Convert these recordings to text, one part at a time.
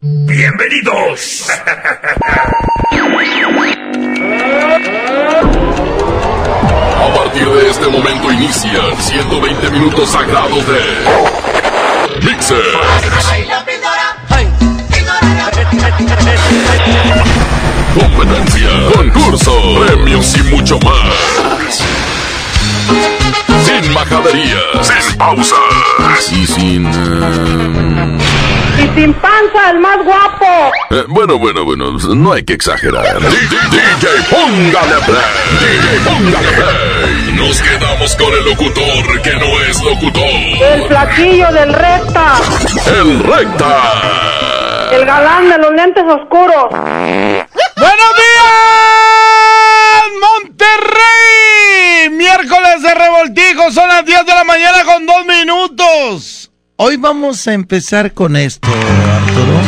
¡Bienvenidos! A partir de este momento inician 120 minutos sagrados de Mixer. Competencia, concurso, premios y mucho más. Sin majaderías, sin pausas y sin... Y sin panza, el más guapo. eh, bueno, bueno, bueno, no hay que exagerar. DJ, póngale play. DJ, póngale play. Nos quedamos con el locutor que no es locutor. El flaquillo del recta. El recta. El galán de los lentes oscuros. ¡Buenos días, Monterrey! Miércoles de revoltijo, son las 10 de la mañana con dos minutos. Hoy vamos a empezar con esto, Arturo.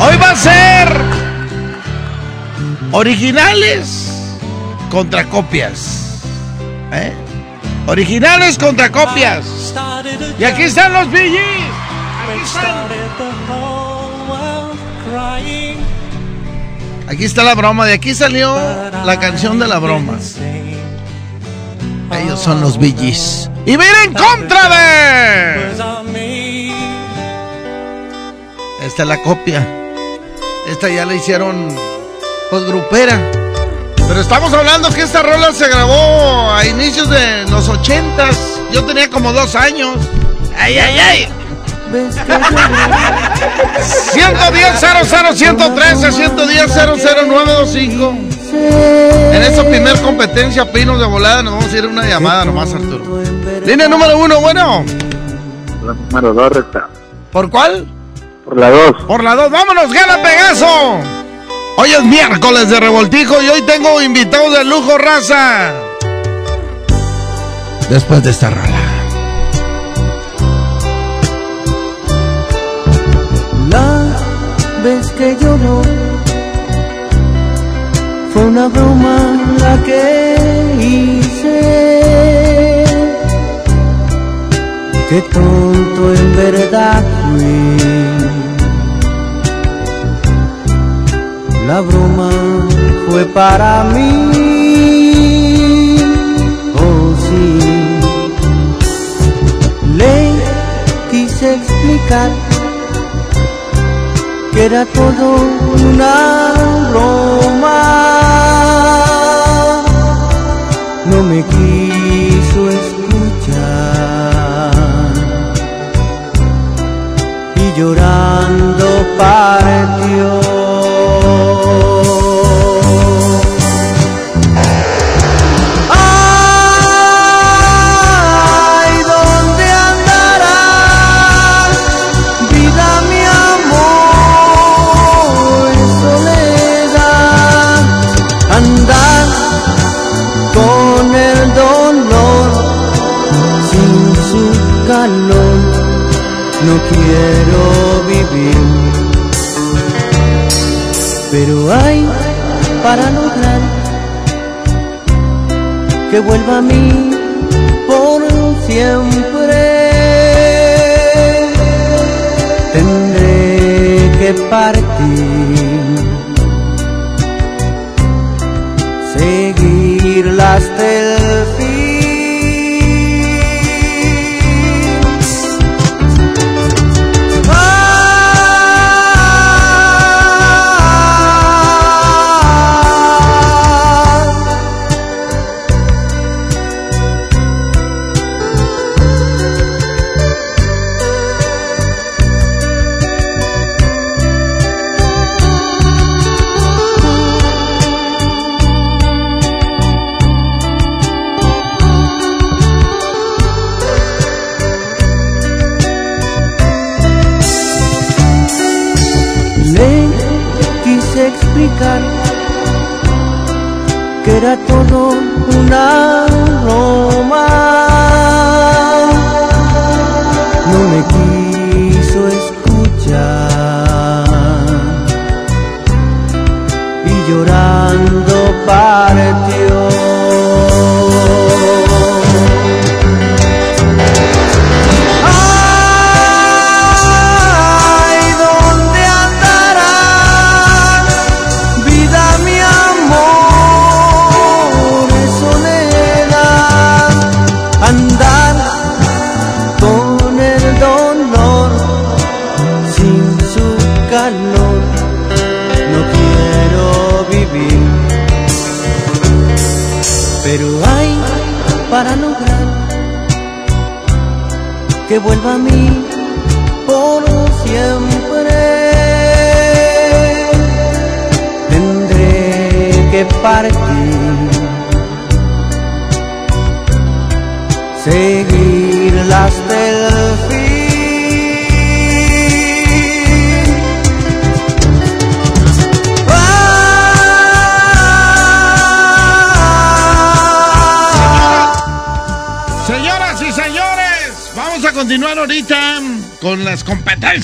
Hoy va a ser originales contra copias. ¿Eh? Originales contra copias. Y aquí están los. Aquí están. Aquí está la broma, de aquí salió la canción de la broma. Ellos son los BGs. Y viene en contra de. Esta es la copia. Esta ya la hicieron pues grupera. Pero estamos hablando que esta rola se grabó a inicios de los ochentas. Yo tenía como dos años. ¡Ay, ay, ay! 110 00 113 110 00925 En esta primer competencia Pinos de volada nos vamos a ir a una llamada nomás Arturo Línea número uno, bueno La número 2 recta. ¿Por cuál? Por la 2. Por la dos, vámonos, gana Pegaso Hoy es miércoles de revoltijo y hoy tengo invitados de lujo raza Después de esta rola La vez que lloró una broma la que hice. Qué tonto en verdad fui. La broma fue para mí. Oh sí. Le quise explicar que era todo una broma. No me quiso escuchar y llorando partió. No quiero vivir. Pero hay para lograr que vuelva a mí por siempre. Tendré que partir, seguirla hasta el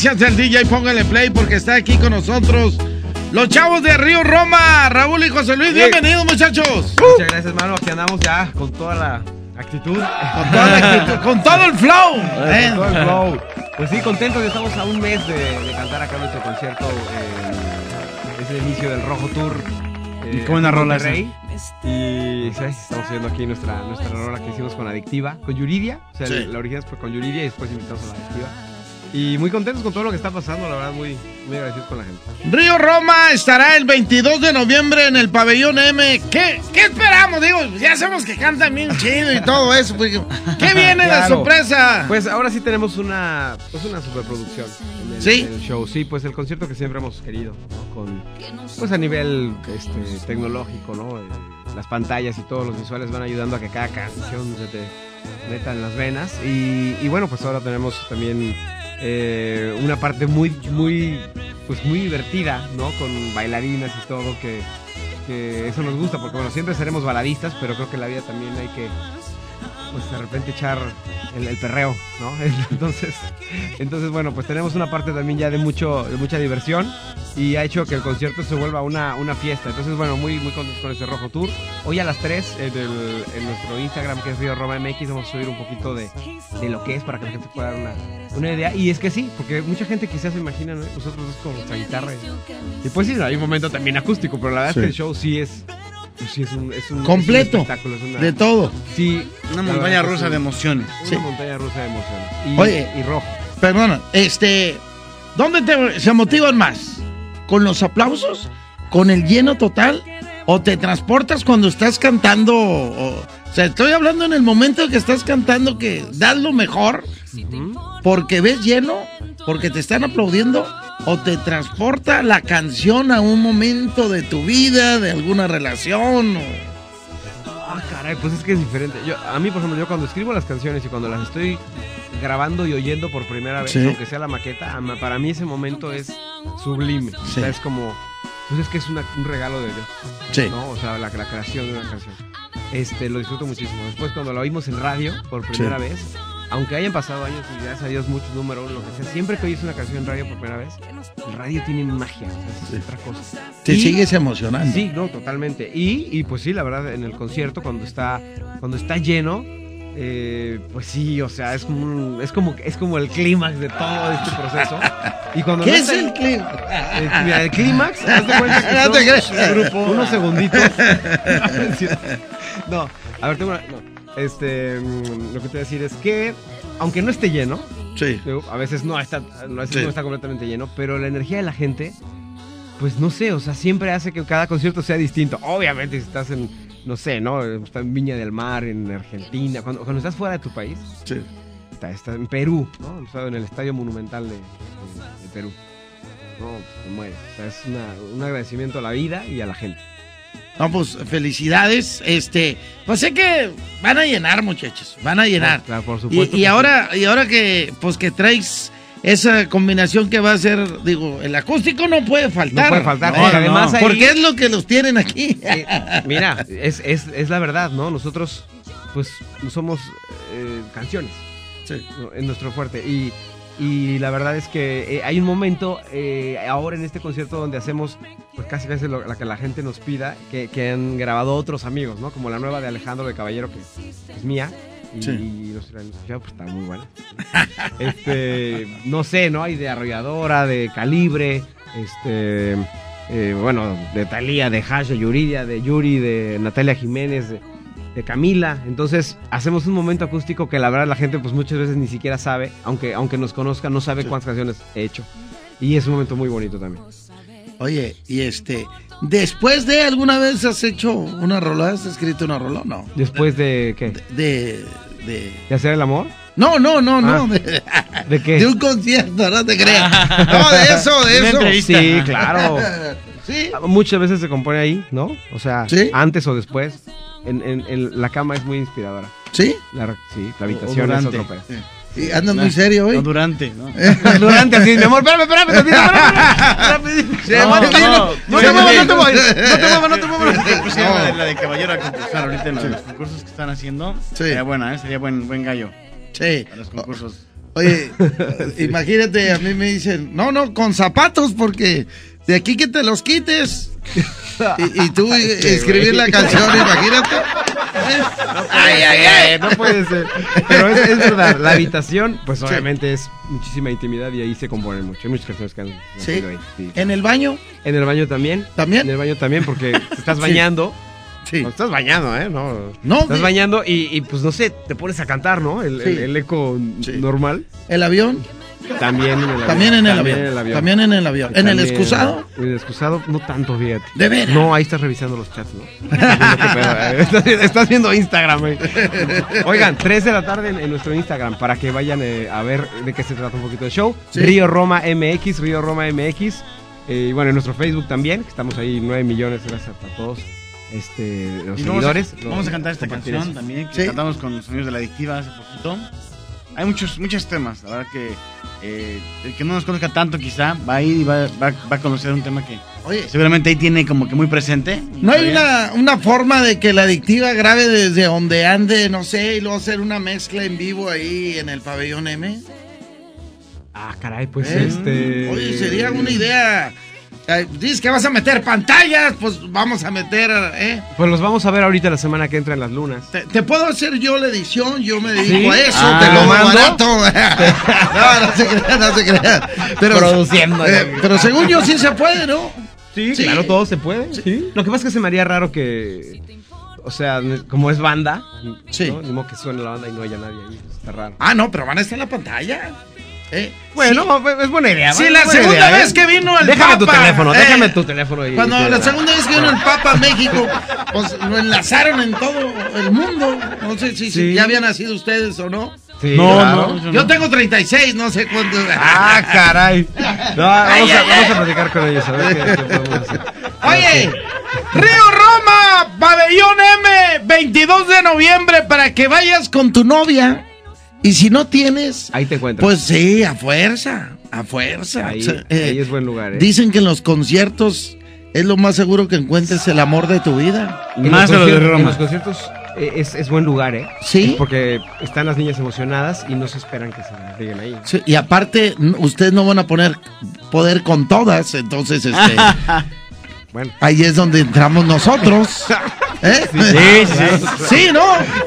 competencias del DJ Póngale Play porque está aquí con nosotros los chavos de Río Roma, Raúl y José Luis. Bienvenidos, muchachos. Muchas gracias, hermano. Aquí andamos ya con toda la actitud. Con, toda la actitud, con todo el flow. Eh, con todo el flow. Pues sí, contentos. ya Estamos a un mes de, de cantar acá nuestro concierto. eh, es el inicio del Rojo Tour. ¿Y cómo una rola Monterrey. Y ¿sabes? estamos viendo aquí nuestra, nuestra rola que hicimos con Adictiva, con Yuridia. O sea, Sí. la original fue con Yuridia y después invitamos a la Adictiva. Y muy contentos con todo lo que está pasando, la verdad, muy, muy agradecidos con la gente. Río Roma estará el 22 de noviembre en el pabellón M. ¿Qué, qué esperamos? Digo, ya sabemos que cantan bien chido y todo eso. pues, ¿Qué viene de Claro. sorpresa? Pues ahora sí tenemos una, pues una superproducción en el, ¿Sí? en el show. Sí, pues el concierto que siempre hemos querido, ¿no? Con, pues a nivel este, tecnológico, ¿no? Eh, las pantallas y todos los visuales van ayudando a que cada canción se te meta en las venas. Y, y bueno, pues ahora tenemos también eh, una parte muy, muy, pues muy divertida, ¿no? Con bailarinas y todo que, que eso nos gusta, porque bueno, siempre seremos baladistas, pero creo que en la vida también hay que pues de repente echar el, el perreo, ¿no? Entonces, entonces bueno, pues tenemos una parte también ya de mucho, de mucha diversión y ha hecho que el concierto se vuelva una, una fiesta. Entonces, bueno, muy, muy contentos con este Rojo Tour. Hoy a las 3 en, el- en nuestro Instagram, que es Río Roma MX, vamos a subir un poquito de, de lo que es para que la gente pueda dar una, una idea. Y es que sí, porque mucha gente quizás se imagina, ¿no? nosotros es con nuestra guitarra. Y, pues sí, hay un momento también acústico, pero la verdad Sí. es que el show sí es... pues sí es un, es un- es un Completo. espectáculo, es una- De todo. Sí, Una montaña rusa sí. de emociones. Una Sí. montaña rusa de emociones. Y, Oye. y rojo. Perdona, este, ¿dónde te, se motivan más? ¿Con los aplausos? ¿Con el lleno total? ¿O te transportas cuando estás cantando? O, sea, estoy hablando en el momento que estás cantando que das lo mejor porque ves lleno, porque te están aplaudiendo, o te transporta la canción a un momento de tu vida, de alguna relación. o- Ah, caray, pues es que es diferente. Yo, a mí, por ejemplo, yo cuando escribo las canciones y cuando las estoy grabando y oyendo por primera vez, Sí. aunque sea la maqueta, para mí ese momento es sublime. O Sí. sea, es como, pues es que es una- un regalo de Dios. Sí. ¿no? O sea, la, la creación de una canción. Este, lo disfruto muchísimo. Después cuando la oímos en radio por primera vez, aunque hayan pasado años y gracias a Dios muchos número uno, lo que sea, siempre que oyes una canción en radio por primera vez, el radio tiene magia, o sea, es otra cosa. Te Y- sigues emocionando. Sí, no, totalmente. Y, y pues sí, la verdad, en el concierto, cuando está, cuando está lleno, eh, pues sí, o sea, es como, es como, es como el clímax de todo este proceso. Y cuando ¿Qué no es el eh, mira, el clímax, haz de cuenta que No te creas. unos segunditos. no, a ver, tengo una, no. Este, mm, lo que te voy a decir es que, aunque no esté lleno, Sí. A veces no está, a veces Sí. no está completamente lleno, pero la energía de la gente, pues no sé, o sea, siempre hace que cada concierto sea distinto. Obviamente, si estás en, no sé, ¿no? Estás en Viña del Mar, en Argentina, cuando, cuando estás fuera de tu país, Sí. está, está en Perú, ¿no? En el Estadio Monumental de, de- de Perú. No, pues te mueres. O sea, es una- un agradecimiento a la vida y a la gente. No, pues felicidades. Este, pues sé que van a llenar, muchachos. Van a llenar. Claro, por Y, supuesto. y ahora, y ahora que, pues que traes esa combinación que va a ser, digo, el acústico no puede faltar. No puede faltar, No, además no. ahí- Porque es lo que los tienen aquí. Eh, mira, es, es, es la verdad, ¿no? Nosotros, pues, somos eh, canciones. Sí. Es nuestro fuerte. Y, y la verdad es que eh, hay un momento eh, ahora en este concierto donde hacemos, pues casi casi lo la que la gente nos pida, que, que han grabado otros amigos, ¿no? Como la nueva de Alejandro de Caballero, que es mía. Y, Sí. y los pues está muy buena. este, no sé, ¿no? Hay de Arrolladora, de Calibre, este, eh, bueno, de Talía, de Hash, de Yuridia, de Yuri, de Natalia Jiménez, de, de Camila. Entonces, hacemos un momento acústico que la verdad la gente, pues muchas veces ni siquiera sabe, aunque, aunque nos conozca, no sabe cuántas canciones he hecho. Y es un momento muy bonito también. Oye, y este, después de alguna vez has hecho una rola, has escrito una rola, no? Después de, ¿qué? De, de, ¿De hacer el amor? No, no, no, no. Ah. De, ¿De qué? de un concierto, no te creas. No, de eso, de eso. Sí, claro. Sí. Muchas veces se compone ahí, ¿no? O sea, Sí. antes o después. En, en- en la cama es muy inspiradora. ¿Sí? La, sí, la O habitación es otro pedo. Y andas muy serio hoy. No, durante, ¿no? Durante así, mi amor, espérame, espérame, espérame, espérame. Se No, no, no, no se te muevas, no te muevas, no te muevas, no te muevas. No. la de, caballero a concursar ahorita en los concursos que están haciendo. Sí. Sería buena, ¿eh? Sería buen, buen gallo Sí. los concursos. Oye, imagínate, a mí me dicen, no, no, con zapatos, porque de aquí que te los quites. Y, y tú eh, escribir la canción, imagínate. Ay, ay, ay, no puede ser. Pero es, es verdad, la habitación, pues obviamente es muchísima intimidad y ahí se compone mucho. Hay muchas canciones que han Sí. ahí. sí. ¿En el baño? En el baño también. ¿También? En el baño también, porque te estás bañando. Sí. No, estás bañando, ¿eh? No. No, Estás sí. bañando y, y, pues no sé, te pones a cantar, ¿no? El, el- Sí. el eco normal. ¿El avión? También en el avión. También en el También avión. También en el avión. ¿En el excusado? En el excusado, no tanto, fíjate. ¿De veras? No, ahí estás revisando los chats, ¿no? Estás eh. Estás, viendo Instagram, güey. Oigan, 3 de la tarde en, en nuestro Instagram para que vayan eh, a ver de qué se trata un poquito el show. Sí. Río Roma MX, Río Roma MX. eh, y bueno, en nuestro Facebook también, que estamos ahí 9 millones, gracias a todos este, los Y vamos a, seguidores. vamos a cantar esta canción eso. también, que Sí. cantamos con los sonidos de la adictiva hace poquito. Hay muchos, muchos temas, la verdad que eh, el que no nos conozca tanto quizá va a ir y va, va- va a conocer un tema que Oye, seguramente ahí tiene como que muy presente. ¿no hay una, una forma de que la adictiva grabe desde donde ande, no sé, y luego hacer una mezcla en vivo ahí en el pabellón M? Ah, caray, pues ¿Eh? este. Oye, sería una idea. Dices que vas a meter pantallas, pues vamos a meter, ¿eh? Pues los vamos a ver ahorita la semana que entra en las lunas. Te, te puedo hacer yo la edición, yo me dedico ¿Sí? a eso, Ah, te lo ¿lo mando. mando? no, no se crean, no se crean. Pero, Produciendo. eh, pero según yo sí se puede, ¿no? Sí, Sí. claro, todo se puede. Lo que pasa es que se me haría raro que. O sea, como es banda, Sí. ¿no? Ni modo que suene la banda y no haya nadie ahí. Está raro. Ah, no, pero van a estar en la pantalla. ¿Eh? Bueno, es buena idea. Sí, la segunda idea, vez ¿eh? que vino el Déjame tu Papa, teléfono, eh, déjame tu teléfono. y- Cuando y- la segunda vez que vino el Papa a México, pues lo enlazaron en todo el mundo. No sé si, ya habían nacido ustedes o no. Sí, No, claro. no. Yo tengo 36, no sé cuántos. Ah, caray. No, vamos, Ay, a, ay, vamos ay. a platicar con ellos, a ver qué, qué podemos hacer. Oye, Río Roma, pabellón M, 22 de noviembre, para que vayas con tu novia. Y si no tienes, Ahí te encuentras. pues sí, a fuerza, a fuerza. ahí, O sea, eh, ahí es buen lugar, ¿eh? Dicen que en los conciertos es lo más seguro que encuentres el amor de tu vida. En Más de lo de conciertos- Roma. En los conciertos eh, es, es buen lugar, ¿eh? ¿Sí? Es porque están las niñas emocionadas y no se esperan que se lleguen ahí. Sí, y aparte, ustedes no van a poner poder con todas, entonces este, Bueno, ahí es donde entramos nosotros. ¿Eh? Sí, sí. Sí, ¿no?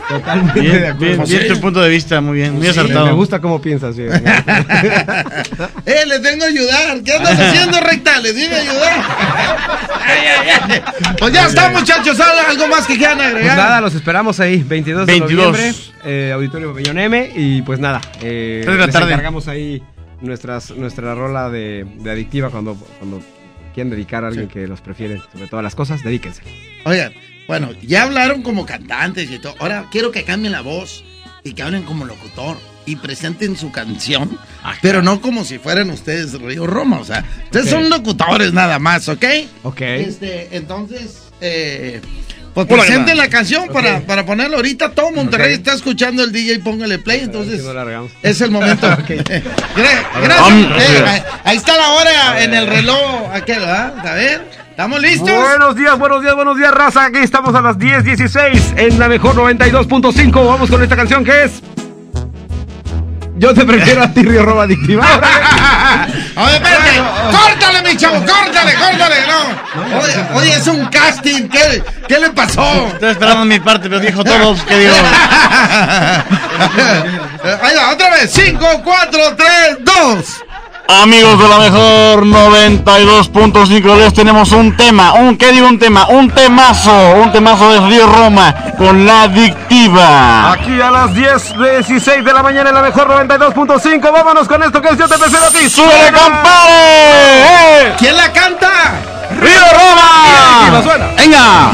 totalmente Bien, de acuerdo. bien, Pues bien sí. tu punto de vista, muy bien, muy Sí, acertado. Me gusta cómo piensas, sí. Eh, les vengo a ayudar. ¿Qué andas haciendo, recta? Les vine a ayudar. Ay, ay, ay. Pues ya está, muchachos. ¿Algo algo más que quieran Pues agregar? nada, los esperamos ahí, 22 de 22. noviembre, eh, Auditorio Pabellón M, y pues nada, eh, de les encargamos ahí nuestras, nuestra rola de, de adictiva cuando, cuando quieran dedicar a alguien que los prefiere sobre todas las cosas, dedíquense. Oigan, bueno, ya hablaron como cantantes y todo. Ahora quiero que cambien la voz y que hablen como locutor y presenten su canción, pero no como si fueran ustedes Río Roma. O sea, ustedes son locutores nada más, ¿ok? Ok. Este, entonces, eh, pues ¿qué la canción para, para ponerla ahorita. Todo Monterrey está escuchando el DJ, póngale play, entonces Si no largamos. es el momento. Gra- Gracias. Eh, ahí- ahí está la hora en el reloj aquel, ¿verdad? A ver, ¿estamos listos? Buenos días, buenos días, buenos días, raza. Aquí estamos a las 10:16 en la mejor 92.5. Vamos con esta canción que es. Yo te prefiero a ti, Río Roba Adictiva. Ver, espérate. Córtale, mi chavo, córtale, córtale. No. Oye, oye, es un casting. ¿Qué, qué le pasó? Estoy esperando mi parte, pero dijo todos que digo. Ahí va, otra vez. 5, 4, 3, 2. Amigos de la mejor 92.5 les tenemos un tema, un ¿qué digo un tema? Un temazo, un temazo de Río Roma con la adictiva. Aquí a las 10:16 de la mañana en la mejor 92.5. Vámonos con esto que es Yo te prefiero a ti. ¡Súbele, compadre! ¡Eh! ¿Quién la canta? ¡Río Roma! suena. ¡Venga!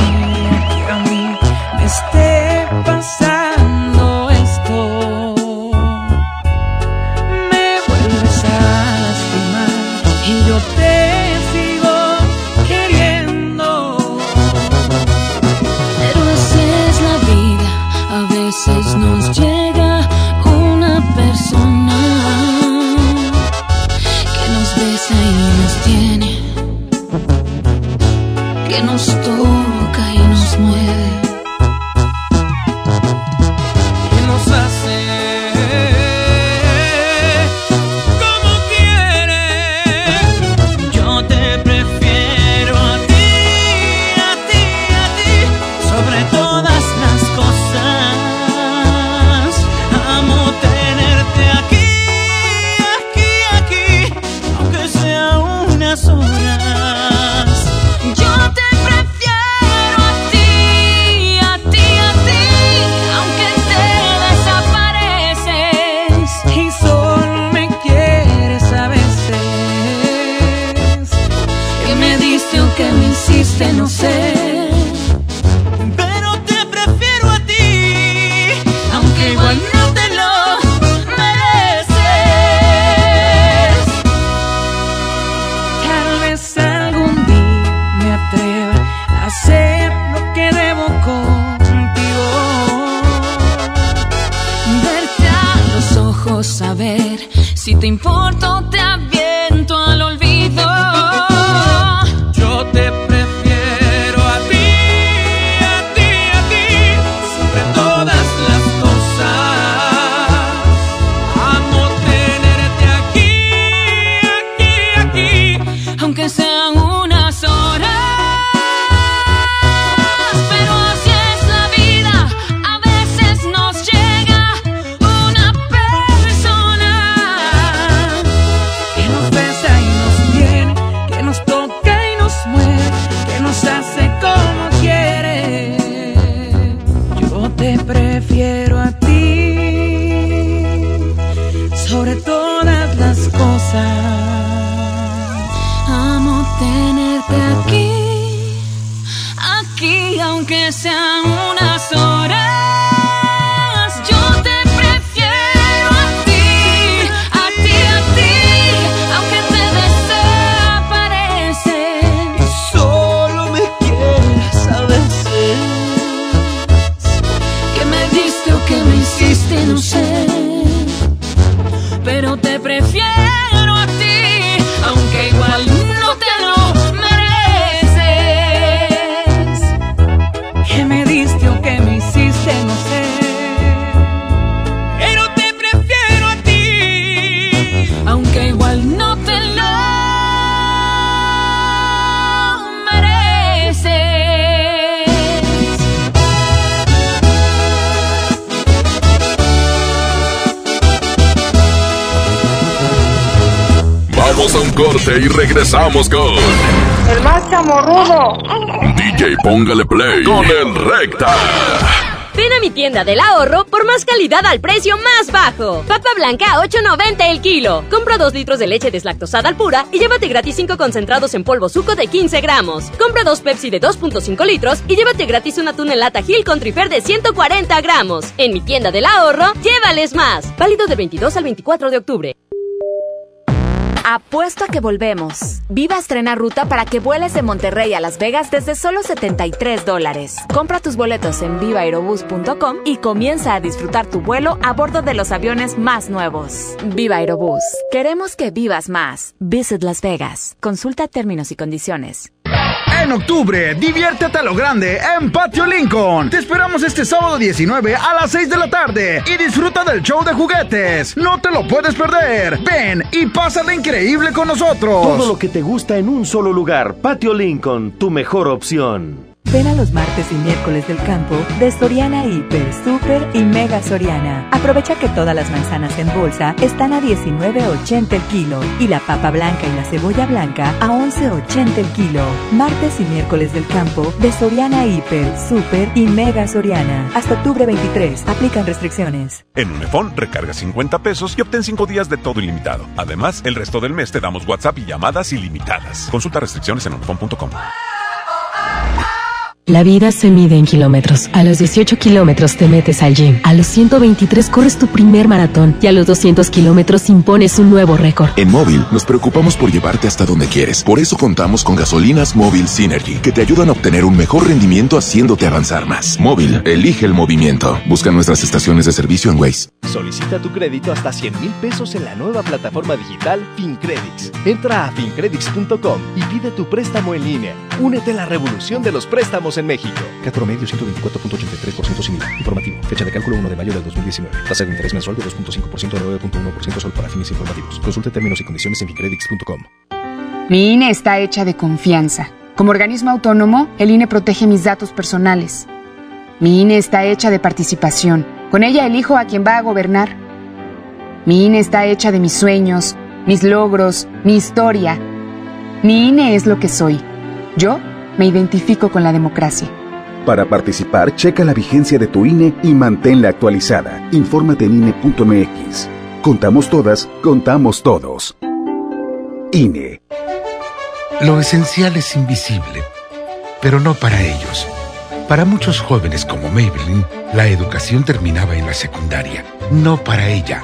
Tienda del ahorro por más calidad al precio más bajo. Papa blanca a 8.90 el kilo. Compra 2 litros de leche deslactosada al pura y llévate gratis 5 concentrados en polvo suco de 15 gramos. Compra 2 Pepsi de 2.5 litros y llévate gratis una tuna en lata Gil con trifer de 140 gramos. En mi tienda del ahorro, llévales más. Válido del 22 al 24 de octubre. Apuesto a que volvemos. Viva estrena ruta para que vueles de Monterrey a Las Vegas desde solo 73 dólares. Compra tus boletos en vivaerobus.com y comienza a disfrutar tu vuelo a bordo de los aviones más nuevos. Viva Aerobús. Queremos que vivas más. Visit Las Vegas. Consulta términos y condiciones. En octubre, diviértete a lo grande en Patio Lincoln. Te esperamos este sábado 19 a las 6 de la tarde y disfruta del show de juguetes. No te lo puedes perder. Ven y pásala increíble con nosotros. Todo lo que te gusta en un solo lugar. Patio Lincoln, tu mejor opción. Ven a los martes y miércoles del campo de Soriana Hiper, Super y Mega Soriana. Aprovecha que todas las manzanas en bolsa están a 19.80 el kilo y la papa blanca y la cebolla blanca a 11.80 el kilo. Martes y miércoles del campo de Soriana Hiper, Super y Mega Soriana. Hasta octubre 23. Aplican restricciones. En Unifón, recarga 50 pesos y obtén 5 días de todo ilimitado. Además, el resto del mes te damos WhatsApp y llamadas ilimitadas. Consulta restricciones en unifón.com. La vida se mide en kilómetros. A los 18 kilómetros te metes al gym. A los 123 corres tu primer maratón. Y a los 200 kilómetros impones un nuevo récord. En Móvil nos preocupamos por llevarte hasta donde quieres. Por eso contamos con gasolinas Móvil Synergy, que te ayudan a obtener un mejor rendimiento haciéndote avanzar más. Móvil, elige el movimiento. Busca nuestras estaciones de servicio en Waze. Solicita tu crédito hasta 100 mil pesos en la nueva plataforma digital FinCredits. Entra a fincredits.com y pide tu préstamo en línea. Únete a la revolución de los préstamos en México. Cat promedio 124.83% sin IVA. Informativo. Fecha de cálculo 1 de mayo del 2019. Tasa de interés mensual de 2.5% a 9.1% solo para fines informativos. Consulte términos y condiciones en fincredits.com. Mi INE está hecha de confianza. Como organismo autónomo, el INE protege mis datos personales. Mi INE está hecha de participación. Con ella elijo a quien va a gobernar. Mi INE está hecha de mis sueños, mis logros, mi historia. Mi INE es lo que soy. Yo me identifico con la democracia. Para participar, checa la vigencia de tu INE y manténla actualizada. Infórmate en INE.mx. Contamos todas, contamos todos. INE. Lo esencial es invisible, pero no para ellos. Para muchos jóvenes como Maybelline, la educación terminaba en la secundaria. No para ella.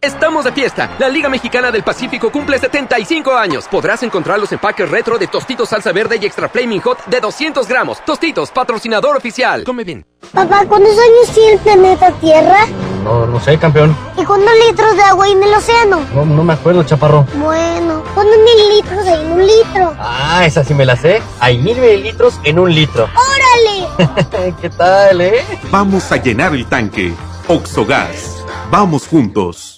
Estamos de fiesta. La Liga Mexicana del Pacífico cumple 75 años. Podrás encontrar los empaques retro de Tostitos Salsa Verde y Extra Flaming Hot de 200 gramos. Tostitos, patrocinador oficial. Come bien. Papá, ¿cuántos años tiene el planeta Tierra? No, no sé, campeón. ¿Y cuántos litros de agua hay en el océano? No, no me acuerdo, chaparro. Bueno, ¿cuántos mililitros hay en un litro? Ah, esa sí me la sé. Hay mil mililitros en un litro. ¡Órale! ¿Qué tal, eh? Vamos a llenar el tanque. Oxogas. Vamos juntos.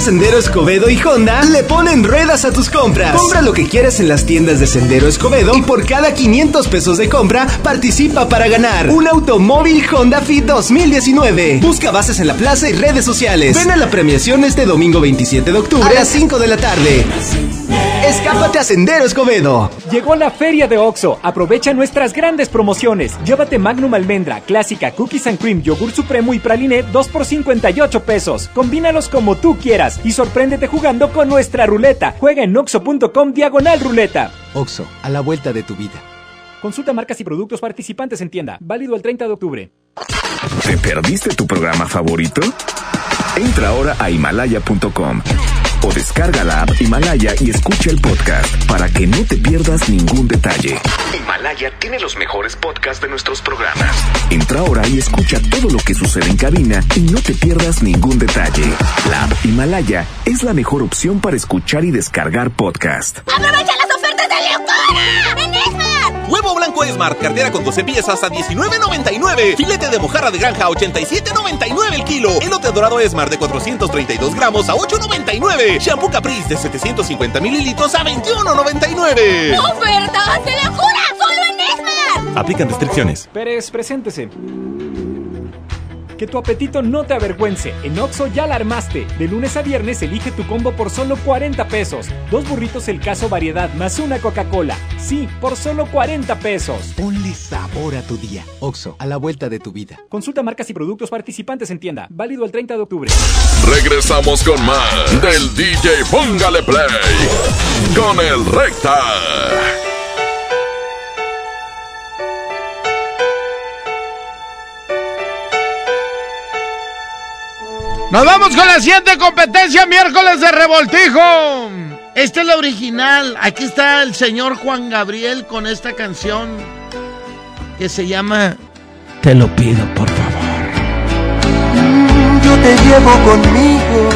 Sendero Escobedo y Honda le ponen ruedas a tus compras. Compra lo que quieras en las tiendas de Sendero Escobedo y por cada 500 pesos de compra participa para ganar un automóvil Honda Fit 2019. Busca bases en la plaza y redes sociales. Ven a la premiación este domingo 27 de octubre a las 5 de la tarde. Escápate a Sendero Escobedo. Llegó la feria de Oxo. Aprovecha nuestras grandes promociones. Llévate Magnum Almendra, Clásica, Cookies and Cream, Yogur Supremo y Praline 2 por 58 pesos. Combínalos como tú quieras y sorpréndete jugando con nuestra ruleta. Juega en oxo.com diagonal ruleta. Oxo, a la vuelta de tu vida. Consulta marcas y productos participantes en tienda. Válido el 30 de octubre. ¿Te perdiste tu programa favorito? Entra ahora a himalaya.com o descarga la app Himalaya y escucha el podcast para que no te pierdas ningún detalle. Himalaya tiene los mejores podcasts de nuestros programas. Entra ahora y escucha todo lo que sucede en cabina y no te pierdas ningún detalle. La app Himalaya es la mejor opción para escuchar y descargar podcast. ¡Aprovecha las ofertas de locura! Huevo blanco Esmar, cartera con 12 piezas a 19.99. Filete de mojarra de granja a 87.99 el kilo. Elote dorado Esmar de 432 gramos a 8.99. Shampoo Caprice de 750 mililitros a 21.99. ¡Ofertas de locura! ¡Solo en Esmar! Aplican restricciones. Pérez, preséntese. Que tu apetito no te avergüence. En Oxo ya la armaste. De lunes a viernes elige tu combo por solo 40 pesos. Dos burritos el caso variedad más una Coca-Cola. Sí, por solo 40 pesos. Ponle sabor a tu día. Oxo, a la vuelta de tu vida. Consulta marcas y productos participantes en tienda. Válido el 30 de octubre. Regresamos con más del DJ Póngale Play con el Recta. Nos vamos con la siguiente competencia, miércoles de revoltijo. Esta es la original. Aquí está el señor Juan Gabriel con esta canción que se llama Te lo pido, por favor. Yo te llevo conmigo.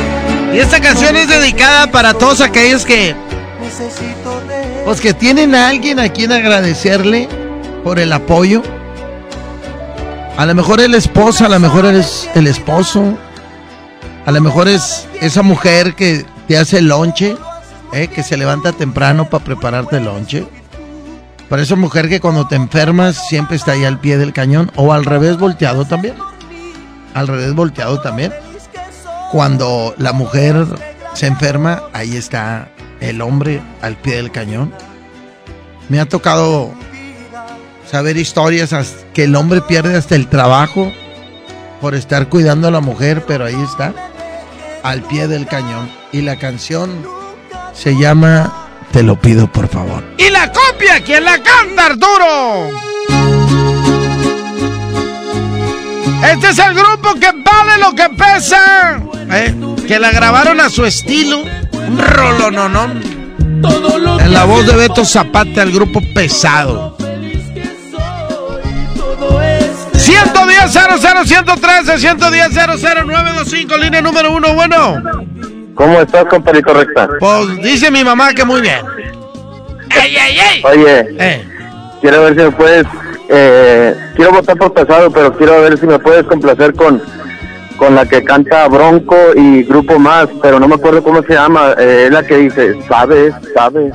Y esta canción es dedicada para todos aquellos que, Necesito de pues que tienen a alguien a quien agradecerle por el apoyo. A lo mejor es la esposa, a lo mejor es el esposo, a lo mejor es esa mujer que te hace el lonche, ¿eh? que se levanta temprano para prepararte el lonche. Para esa mujer que cuando te enfermas siempre está ahí al pie del cañón, o al revés volteado también. Al revés volteado también. Cuando la mujer se enferma, ahí está el hombre al pie del cañón. Me ha tocado saber historias as- que el hombre pierde hasta el trabajo por estar cuidando a la mujer, pero ahí está, al pie del cañón. Y la canción se llama Te lo pido por favor. Y la copia, ¿quién la canta, Arturo? Este es el grupo que vale lo que pesa. ¿eh? Que la grabaron a su estilo. Un rolononón. En la voz de Beto Zapata, el grupo pesado. 110 00 113 110 00925 línea número uno, bueno. ¿Cómo estás, compadre correcta? Pues dice mi mamá que muy bien. ¡Ey, ey, ey! Oye, Eh. quiero ver si me puedes. Eh, quiero votar por pesado, pero quiero ver si me puedes complacer con, con la que canta Bronco y Grupo Más, pero no me acuerdo cómo se llama. Eh, es la que dice, ¿sabes? ¿Sabes?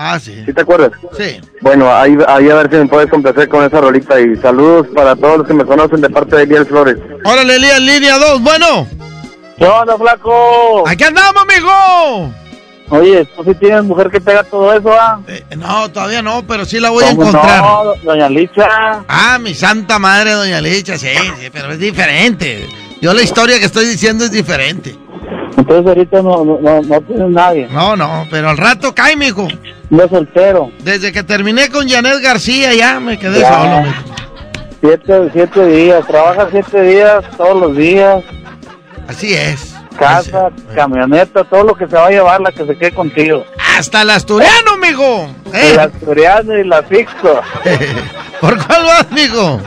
Ah, sí. ¿Sí te acuerdas? Sí. Bueno, ahí, ahí a ver si me puedes complacer con esa rolita y saludos para todos los que me conocen de parte de Eliel Flores. Órale, Elías, línea 2, bueno. ¿Qué onda, flaco? Aquí andamos, amigo. Oye, ¿tú sí tienes mujer que pega todo eso, ah? No, todavía no, pero sí la voy a ¿Cómo encontrar. no, doña Licha? Ah, mi santa madre, doña Licha, sí, sí, pero es diferente. Yo la historia que estoy diciendo es diferente. Entonces ahorita no, no, no, no tienes nadie. No, no, pero al rato cae, mijo. No soltero. Desde que terminé con Janet García ya me quedé Ya. solo, mijo. Siete, siete días, trabaja siete días todos los días. Así es. Casa, camioneta, todo lo que se va a llevar, la que se quede contigo. Hasta el asturiano, mijo. Eh. El asturiano y la fixo. ¿Por cuál vas, mijo?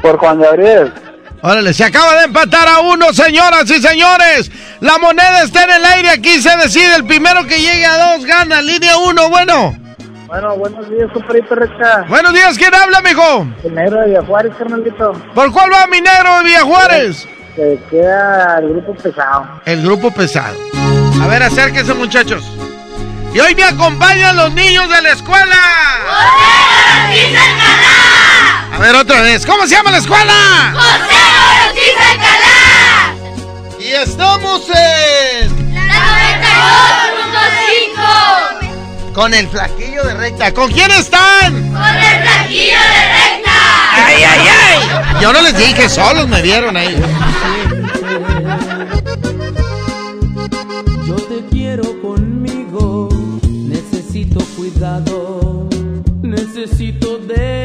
Por Juan Gabriel. Órale, se acaba de empatar a uno, señoras y señores. La moneda está en el aire, aquí se decide. El primero que llegue a dos gana. Línea uno, bueno. Bueno, buenos días, compadrito recta. Buenos días, ¿quién habla, mijo? El negro de Villajuárez, carnalito. ¿Por cuál va mi negro de Villajuárez? Se queda el grupo pesado. El grupo pesado. A ver, acérquense, muchachos. Y hoy me acompañan los niños de la escuela. A ver, otra vez. ¿Cómo se llama la escuela? Y estamos en... Con el flaquillo de recta. ¿Con quién están? ¡Ay, ay, ay! Yo no les dije, solos me vieron ahí. Yo te quiero conmigo, necesito cuidado, necesito de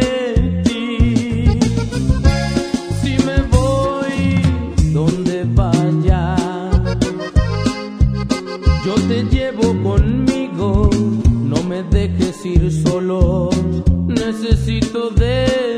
necesito de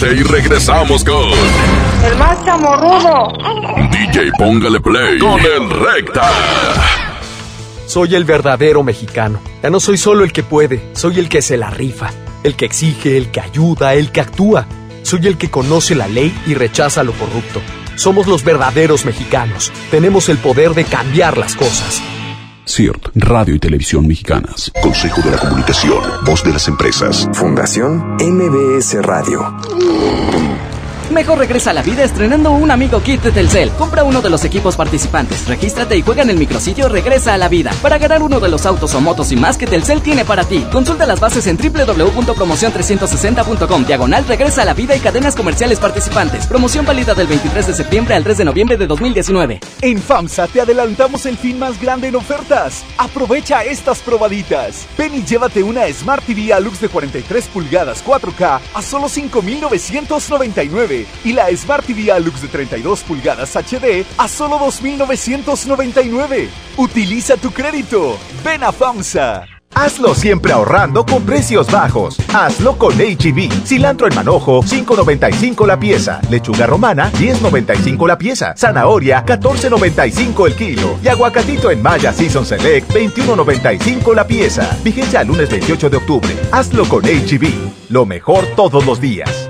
corte y regresamos con El más chamorrudo. DJ Póngale Play con el Recta. Soy el verdadero mexicano. Ya no soy solo el que puede, soy el que se la rifa, el que exige, el que ayuda, el que actúa. Soy el que conoce la ley y rechaza lo corrupto. Somos los verdaderos mexicanos. Tenemos el poder de cambiar las cosas. CIRT, Radio y Televisión Mexicanas. Consejo de la Comunicación, Voz de las Empresas. Fundación MBS Radio. Mejor regresa a la vida estrenando un amigo kit de Telcel. Compra uno de los equipos participantes, regístrate y juega en el micrositio Regresa a la vida para ganar uno de los autos o motos y más que Telcel tiene para ti. Consulta las bases en www.promocion360.com. Diagonal Regresa a la vida y cadenas comerciales participantes. Promoción válida del 23 de septiembre al 3 de noviembre de 2019. En FAMSA te adelantamos el fin más grande en ofertas. Aprovecha estas probaditas. Ven y llévate una Smart TV Alux de 43 pulgadas 4K a solo 5,999 y la Smart TV Alux de 32 pulgadas HD a solo 2,999. Utiliza tu crédito. Ven a FAMSA. Hazlo siempre ahorrando con precios bajos. Hazlo con HB. Cilantro en manojo, 5.95 la pieza. Lechuga romana, 10.95 la pieza. Zanahoria, 14.95 el kilo. Y aguacatito en Maya Season Select, 21.95 la pieza. Vigencia al lunes 28 de octubre. Hazlo con HB. Lo mejor todos los días.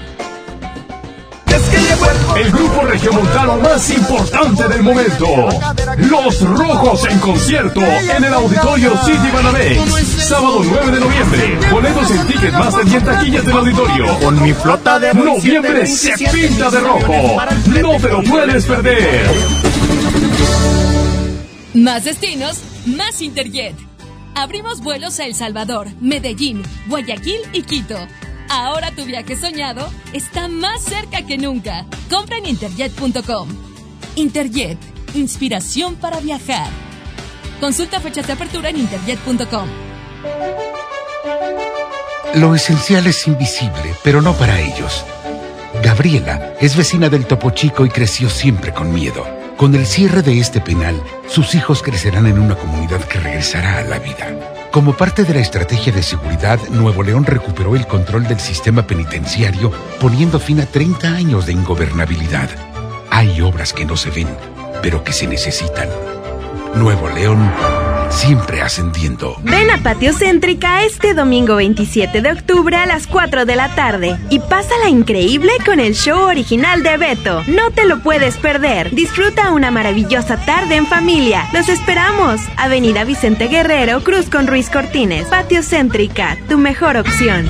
El grupo regiomontano más importante del momento. Los Rojos en concierto en el Auditorio City Banamex. Sábado 9 de noviembre. Boletos en Ticketmaster y en taquillas del auditorio. Con mi flota de Noviembre se pinta de rojo. No te lo puedes perder. Más destinos, más Interjet. Abrimos vuelos a El Salvador, Medellín, Guayaquil y Quito. Ahora tu viaje soñado está más cerca que nunca. Compra en interjet.com. Interjet, inspiración para viajar. Consulta fechas de apertura en interjet.com. Lo esencial es invisible, pero no para ellos. Gabriela es vecina del Topo Chico y creció siempre con miedo. Con el cierre de este penal, sus hijos crecerán en una comunidad que regresará a la vida. Como parte de la estrategia de seguridad, Nuevo León recuperó el control del sistema penitenciario, poniendo fin a 30 años de ingobernabilidad. Hay obras que no se ven, pero que se necesitan. Nuevo León, siempre ascendiendo. Ven a Patio Céntrica este domingo 27 de octubre a las 4 de la tarde y pásala increíble con el show original de Beto. No te lo puedes perder. Disfruta una maravillosa tarde en familia. Los esperamos. Avenida Vicente Guerrero, Cruz con Ruiz Cortines. Patio Céntrica, tu mejor opción.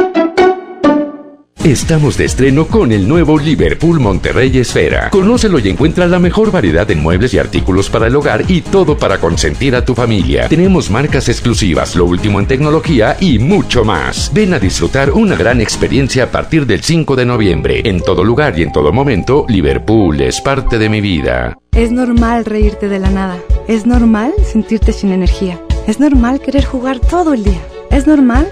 Estamos de estreno con el nuevo Liverpool Monterrey Esfera. Conócelo y encuentra la mejor variedad de muebles y artículos para el hogar y todo para consentir a tu familia. Tenemos marcas exclusivas, lo último en tecnología y mucho más. Ven a disfrutar una gran experiencia a partir del 5 de noviembre. En todo lugar y en todo momento, Liverpool es parte de mi vida. Es normal reírte de la nada. Es normal sentirte sin energía. Es normal querer jugar todo el día. Es normal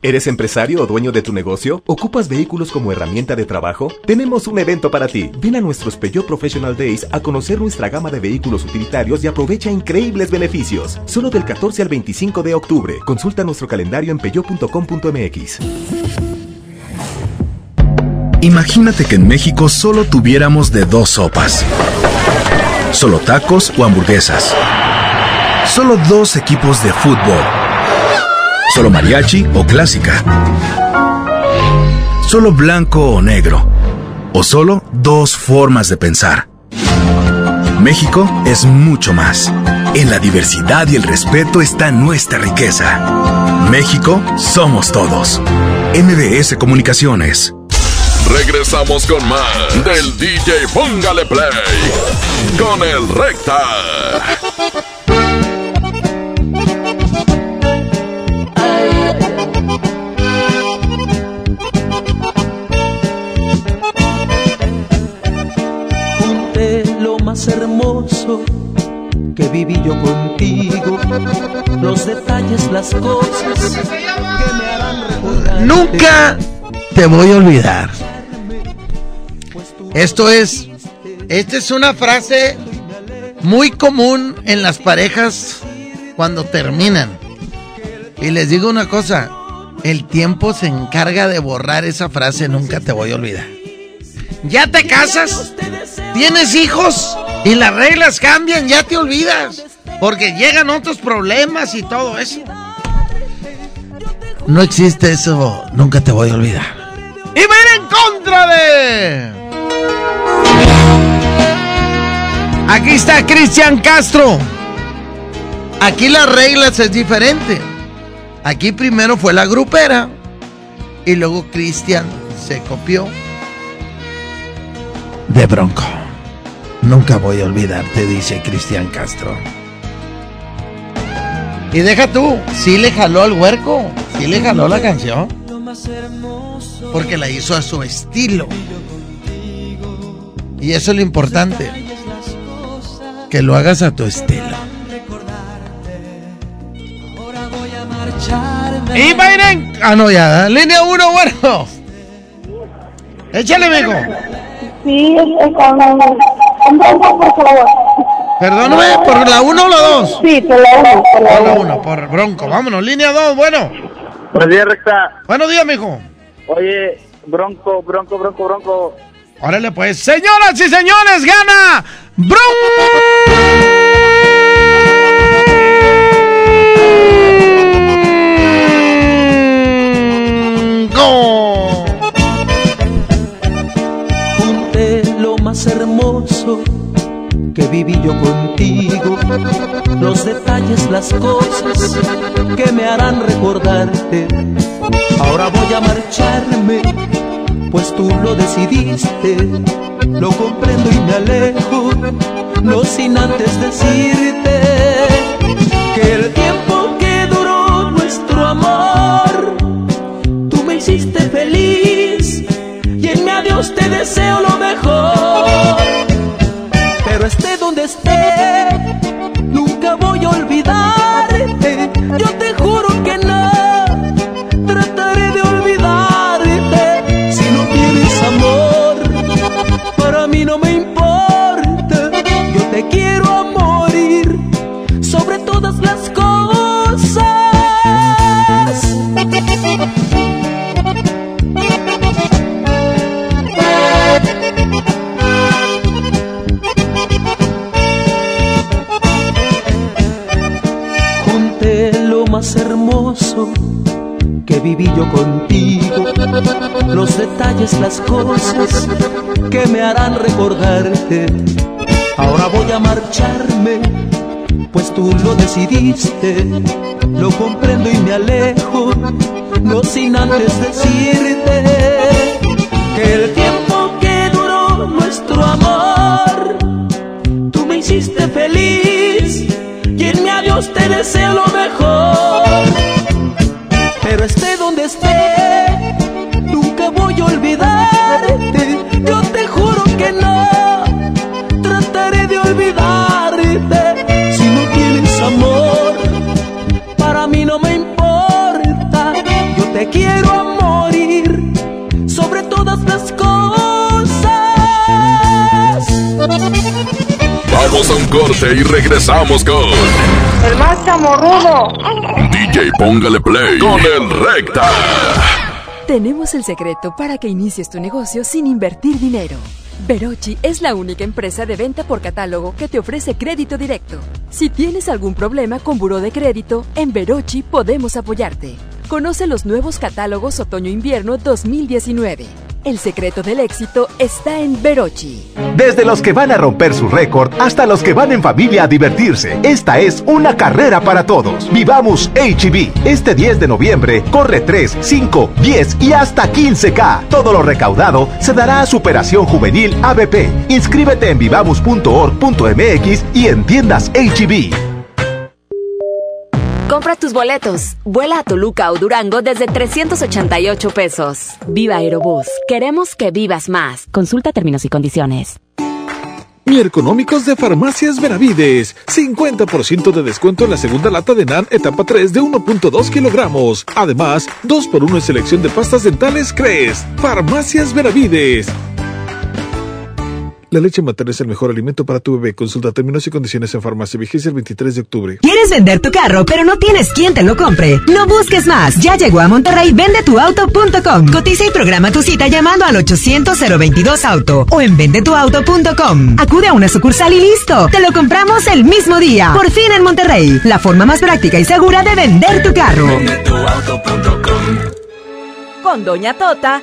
¿Eres empresario o dueño de tu negocio? ¿Ocupas vehículos como herramienta de trabajo? Tenemos un evento para ti. Ven a nuestros Peugeot Professional Days a conocer nuestra gama de vehículos utilitarios y aprovecha increíbles beneficios. Solo del 14 al 25 de octubre. Consulta nuestro calendario en peugeot.com.mx. Imagínate que en México solo tuviéramos de dos sopas. Solo tacos o hamburguesas. Solo dos equipos de fútbol. Solo mariachi o clásica. Solo blanco o negro. O solo dos formas de pensar. México es mucho más. En la diversidad y el respeto está nuestra riqueza. México somos todos. MBS Comunicaciones. Regresamos con más del DJ Póngale Play con el Recta. Más hermoso que viví yo contigo, los detalles, las cosas. Nunca te voy a olvidar. Esto es, esta es una frase muy común en las parejas cuando terminan. Y les digo una cosa, el tiempo se encarga de borrar esa frase, nunca te voy a olvidar. Ya te casas, tienes hijos y las reglas cambian, ya te olvidas. Porque llegan otros problemas y todo eso. No existe eso, nunca te voy a olvidar. Y va a ir en contra de... Aquí está Cristian Castro. Aquí las reglas es diferente. Aquí primero fue la grupera y luego Cristian se copió de Bronco. Nunca voy a olvidarte, dice Cristian Castro. Y deja tú, sí le jaló al huerco, sí le jaló la canción. Porque la hizo a su estilo. Y eso es lo importante. Que lo hagas a tu estilo. Y Biden. Ah, no, ya. Línea 1, bueno. Échale, amigo. Sí, está por favor. Perdóname, ¿por la 1 o la 2? Sí, por la 1. Por la 1, por Bronco. Vámonos, línea 2, bueno. Buenos días, Recta. Buenos días, mijo. Oye, Bronco, Bronco, Bronco, Bronco. Órale, pues. Señoras y señores, gana Bronco. Que viví yo contigo, los detalles, las cosas que me harán recordarte. Ahora voy a marcharme, pues tú lo decidiste, lo comprendo y me alejo, no sin antes decirte. Que el tiempo que duró nuestro amor, tú me hiciste feliz. Y en mi adiós te deseo lo viví yo contigo, los detalles, las cosas que me harán recordarte. Ahora voy a marcharme, pues tú lo decidiste, lo comprendo y me alejo, no sin antes decirte que el tiempo que duró nuestro amor, tú me hiciste feliz y en mi adiós te deseo lo mejor. Quiero morir sobre todas las cosas. Vamos a un corte y regresamos con El más chamorrudo. DJ Póngale Play con el Recta. Tenemos el secreto para que inicies tu negocio sin invertir dinero. Verochi es la única empresa de venta por catálogo que te ofrece crédito directo. Si tienes algún problema con buró de crédito, en Verochi podemos apoyarte. Conoce los nuevos catálogos Otoño-Invierno 2019. El secreto del éxito está en Verochi. Desde los que van a romper su récord hasta los que van en familia a divertirse, esta es una carrera para todos. Vivamos HB. Este 10 de noviembre corre 3, 5, 10 y hasta 15K. Todo lo recaudado se dará a Superación Juvenil ABP. Inscríbete en vivamos.org.mx y en tiendas HB. Compra tus boletos. Vuela a Toluca o Durango desde 388 pesos. Viva Aerobús. Queremos que vivas más. Consulta términos y condiciones. Mi Económicos de Farmacias Benavides. 50% de descuento en la segunda lata de NAN etapa 3 de 1.2 kilogramos. Además, 2x1 en selección de pastas dentales Cres. Farmacias Benavides. La leche materna es el mejor alimento para tu bebé. Consulta términos y condiciones en farmacia. Vigencia el 23 de octubre. ¿Quieres vender tu carro, pero no tienes quien te lo compre? No busques más. Ya llegó a Monterrey vendetuauto.com. Cotiza y programa tu cita llamando al 800-022-AUTO o en vendetuauto.com. Acude a una sucursal y listo. Te lo compramos el mismo día. Por fin en Monterrey. La forma más práctica y segura de vender tu carro. Con Doña Tota,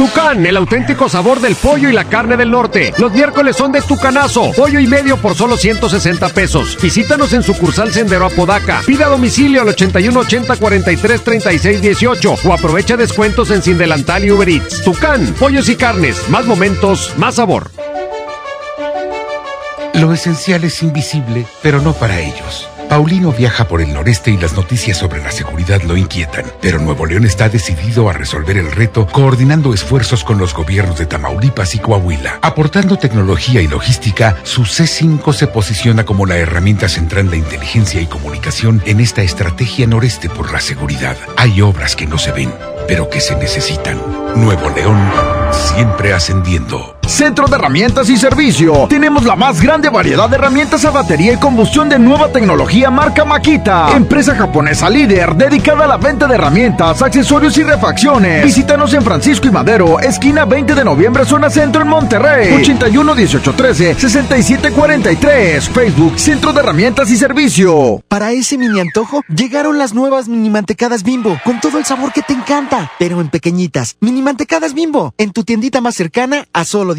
Tucán, el auténtico sabor del pollo y la carne del norte. Los miércoles son de Tucanazo. Pollo y medio por solo 160 pesos. Visítanos en sucursal Sendero Apodaca. Pida a domicilio al 8180 43 36 18 o aprovecha descuentos en Sin Delantal y Uber Eats. Tucán, pollos y carnes. Más momentos, más sabor. Lo esencial es invisible, pero no para ellos. Paulino viaja por el noreste y las noticias sobre la seguridad lo inquietan, pero Nuevo León está decidido a resolver el reto coordinando esfuerzos con los gobiernos de Tamaulipas y Coahuila. Aportando tecnología y logística, su C5 se posiciona como la herramienta central de inteligencia y comunicación en esta estrategia noreste por la seguridad. Hay obras que no se ven, pero que se necesitan. Nuevo León, siempre ascendiendo. Centro de Herramientas y Servicio. Tenemos la más grande variedad de herramientas a batería y combustión de nueva tecnología marca Makita. Empresa japonesa líder dedicada a la venta de herramientas, accesorios y refacciones. Visítanos en Francisco y Madero, esquina 20 de noviembre, zona centro en Monterrey. 81 18 13 67 43. Facebook Centro de Herramientas y Servicio. Para ese mini antojo, llegaron las nuevas mini mantecadas bimbo, con todo el sabor que te encanta, pero en pequeñitas. Mini mantecadas bimbo, en tu tiendita más cercana a solo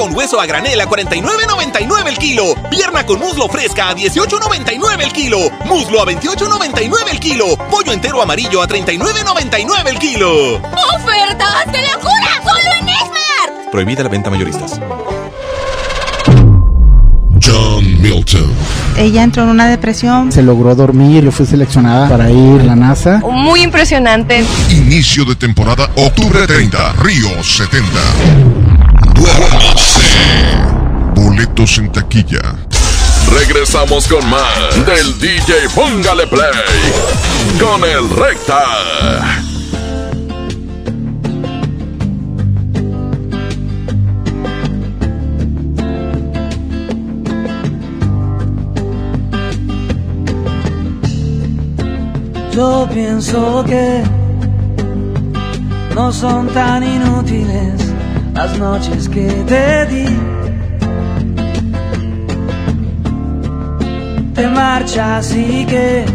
Con hueso a granel a 49.99 el kilo. Pierna con muslo fresca a 18.99 el kilo. Muslo a 28.99 el kilo. Pollo entero amarillo a 39.99 el kilo. ¡Ofertas de locura! ¡Solo en Esmar! Prohibida la venta mayoristas. John Milton. Ella entró en una depresión. Se logró dormir, yo fui seleccionada para ir a la NASA. Muy impresionante. Inicio de temporada, octubre 30, Río 70. Duérmase. Boletos en taquilla. Regresamos con más del DJ Póngale Play con el Recta. Yo pienso que no son tan inútiles las noches que te di. Te marchas y que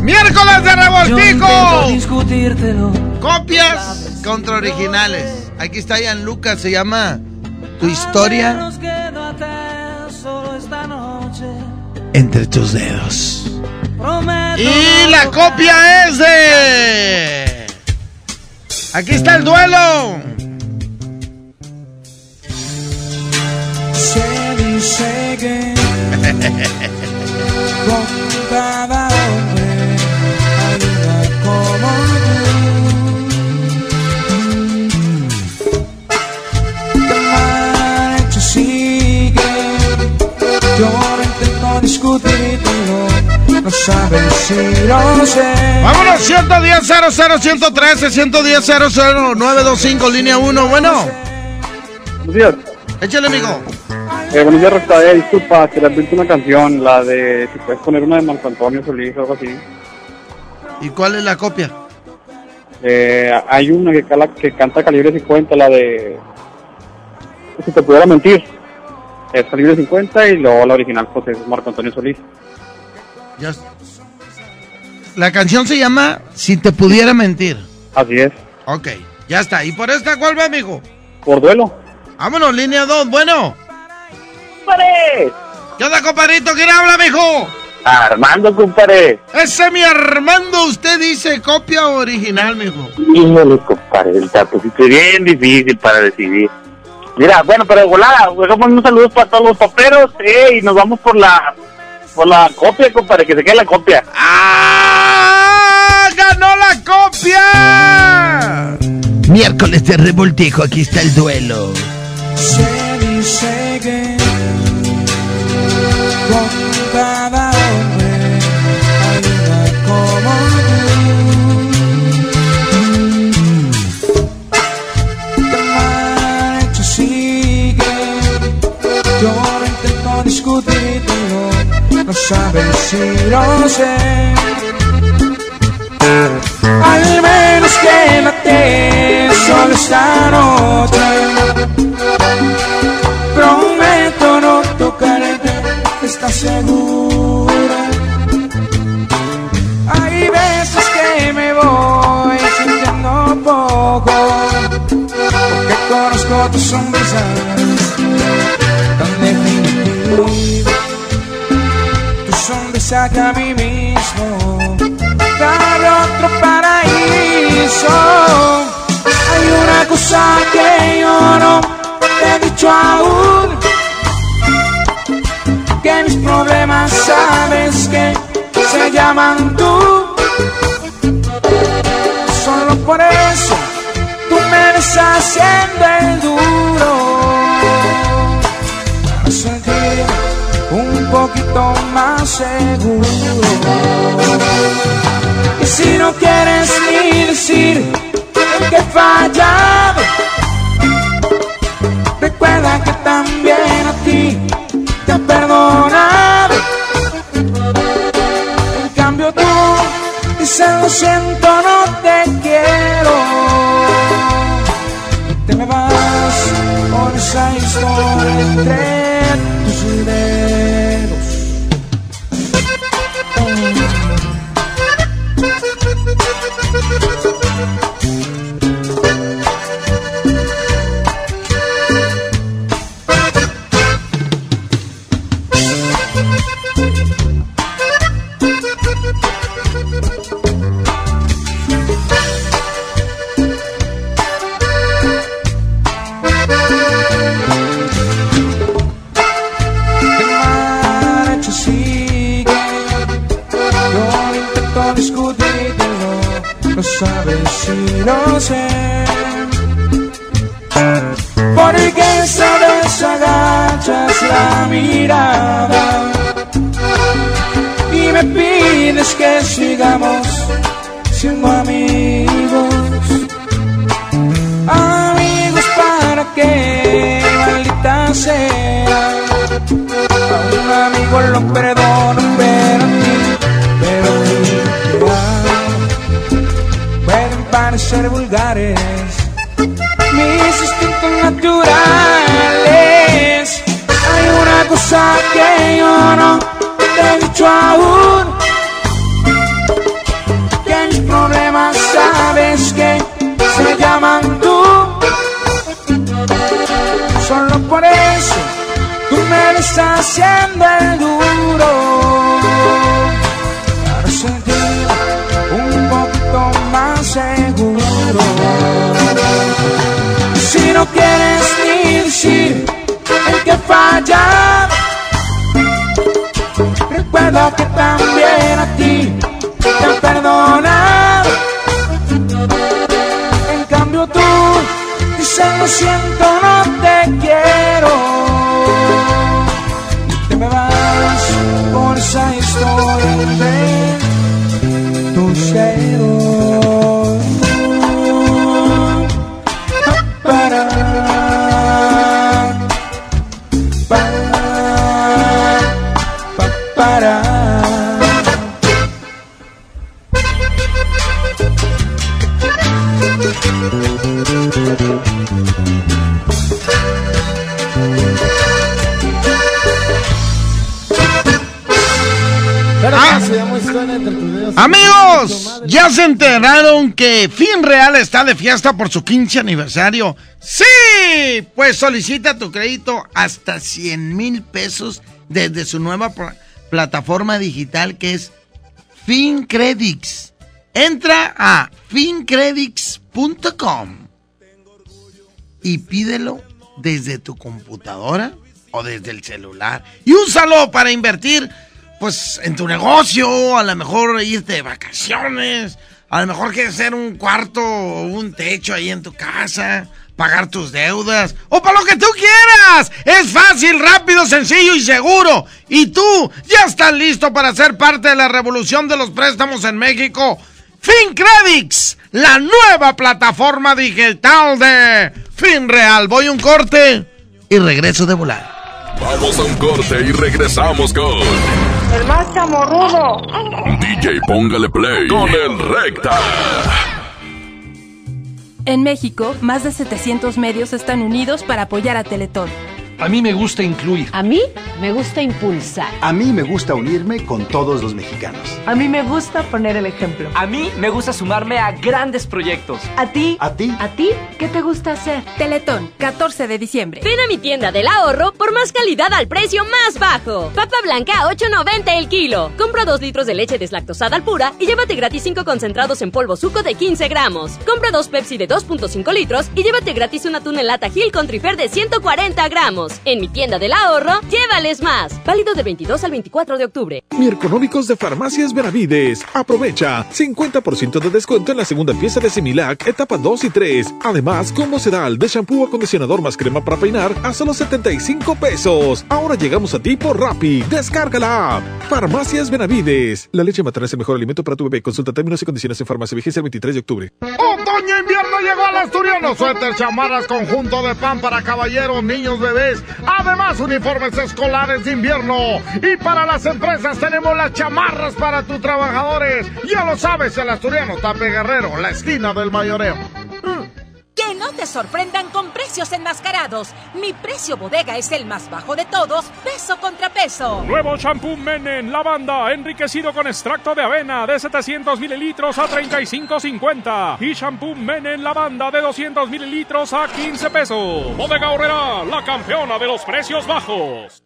Miércoles de revoltijo. discutírtelo. Copias contra originales. Aquí está Ian Lucas, se llama Tu historia entre tus dedos. Y la copia es de. Aquí está el duelo. con cada hombre como tú. Sigue. Yo no intento discutirlo, no sabes si lo sé. Vámonos, 110 00 113 110 00 925, línea 1. Bueno, Buenos días. échale, amigo. Eh, buenos días, Recta. Eh, disculpa, quería pedirte una canción, la de si puedes poner una de Marco Antonio Solís o algo así. ¿Y cuál es la copia? Eh, hay una que, cala- que canta Calibre 50, la de Si te pudiera mentir. Es Calibre 50 y luego la original pues es Marco Antonio Solís. Ya- La canción se llama Si te pudiera mentir. Así es. Ok, ya está. ¿Y por esta cuál va, amigo? Por duelo. Vámonos, línea 2. Bueno. ¡Compadre! ¿Qué onda, compadrito? ¿Quién habla, mijo? Armando, compadre. Ese mi Armando, usted dice copia o original, mijo. Híjole, compadre, el es bien difícil para decidir. Mira, bueno, pero de volada, dejamos unos saludos para todos los paperos, eh, y nos vamos por la por la copia, compadre, que se quede la copia. ¡Ah! ¡Ganó la copia! Miércoles de revoltijo, aquí está el duelo. Discutirlo, no sabes si lo sé. Al menos quédate solo esta noche. Prometo no tocarte, ¿estás segura? Hay veces que me voy sintiendo poco, porque conozco tus sonrisas saca a mí mismo dar otro paraíso. Hay una cosa que yo no te he dicho aún, que mis problemas sabes que se llaman tú. Solo por eso tú me deshaciendo el duro. Poquito más seguro. Y si no quieres ni decir que he fallado, recuerda que también a ti te he perdonado. En cambio tú dices lo siento, no te quiero. Te me vas por esa historia entre Ah. Amigos, ya se enteraron que Fin Real está de fiesta por su 15 aniversario. Sí, pues solicita tu crédito hasta 100 mil pesos desde su nueva pla- plataforma digital que es FinCredits. Entra a fincredits.com y pídelo desde tu computadora o desde el celular y úsalo para invertir pues en tu negocio, a lo mejor irte de vacaciones, a lo mejor quieres hacer un cuarto o un techo ahí en tu casa, pagar tus deudas o para lo que tú quieras. Es fácil, rápido, sencillo y seguro. Y tú ya estás listo para ser parte de la revolución de los préstamos en México. FinCredits, la nueva plataforma digital de FinReal. Voy a un corte y regreso de volar. Vamos a un corte y regresamos con El más chamorrudo. DJ Póngale Play con el Recta. En México, más de 700 medios están unidos para apoyar a Teletón. A mí me gusta incluir. A mí me gusta impulsar. A mí me gusta unirme con todos los mexicanos. A mí me gusta poner el ejemplo. A mí me gusta sumarme a grandes proyectos. ¿A ti? ¿A ti? ¿A ti? ¿Qué te gusta hacer? Teletón, 14 de diciembre. Ven a mi tienda del ahorro por más calidad al precio más bajo. Papa blanca a 8.90 el kilo. Compra 2 litros de leche deslactosada al pura y llévate gratis 5 concentrados en polvo suco de 15 gramos. Compra 2 Pepsi de 2.5 litros y llévate gratis un atún en lata Gil con trifer de 140 gramos. En mi tienda del ahorro, llévales más. Válido del 22 al 24 de octubre. Mi económicos de Farmacias Benavides. Aprovecha 50% de descuento en la segunda pieza de Similac, etapa 2 y 3. Además, combo sedal de shampoo, acondicionador más crema para peinar a solo 75 pesos. Ahora llegamos a ti por Rappi. Descarga la app. Farmacias Benavides. La leche materna es el mejor alimento para tu bebé. Consulta términos y condiciones en farmacia. Vigencia el 23 de octubre. Otoño invierno llegó al asturiano. Suéter, chamarras, conjunto de pan para caballeros, niños, bebés. Además, uniformes escolares de invierno. Y para las empresas tenemos las chamarras para tus trabajadores. Ya lo sabes, el asturiano Tape Guerrero, la esquina del mayoreo. Que no te sorprendan con precios enmascarados. Mi precio bodega es el más bajo de todos, peso contra peso. Nuevo shampoo Menen Lavanda, enriquecido con extracto de avena de 700 mililitros a 35.50. Y shampoo Menen Lavanda de 200 mililitros a 15 pesos. Bodega Horrera, la campeona de los precios bajos.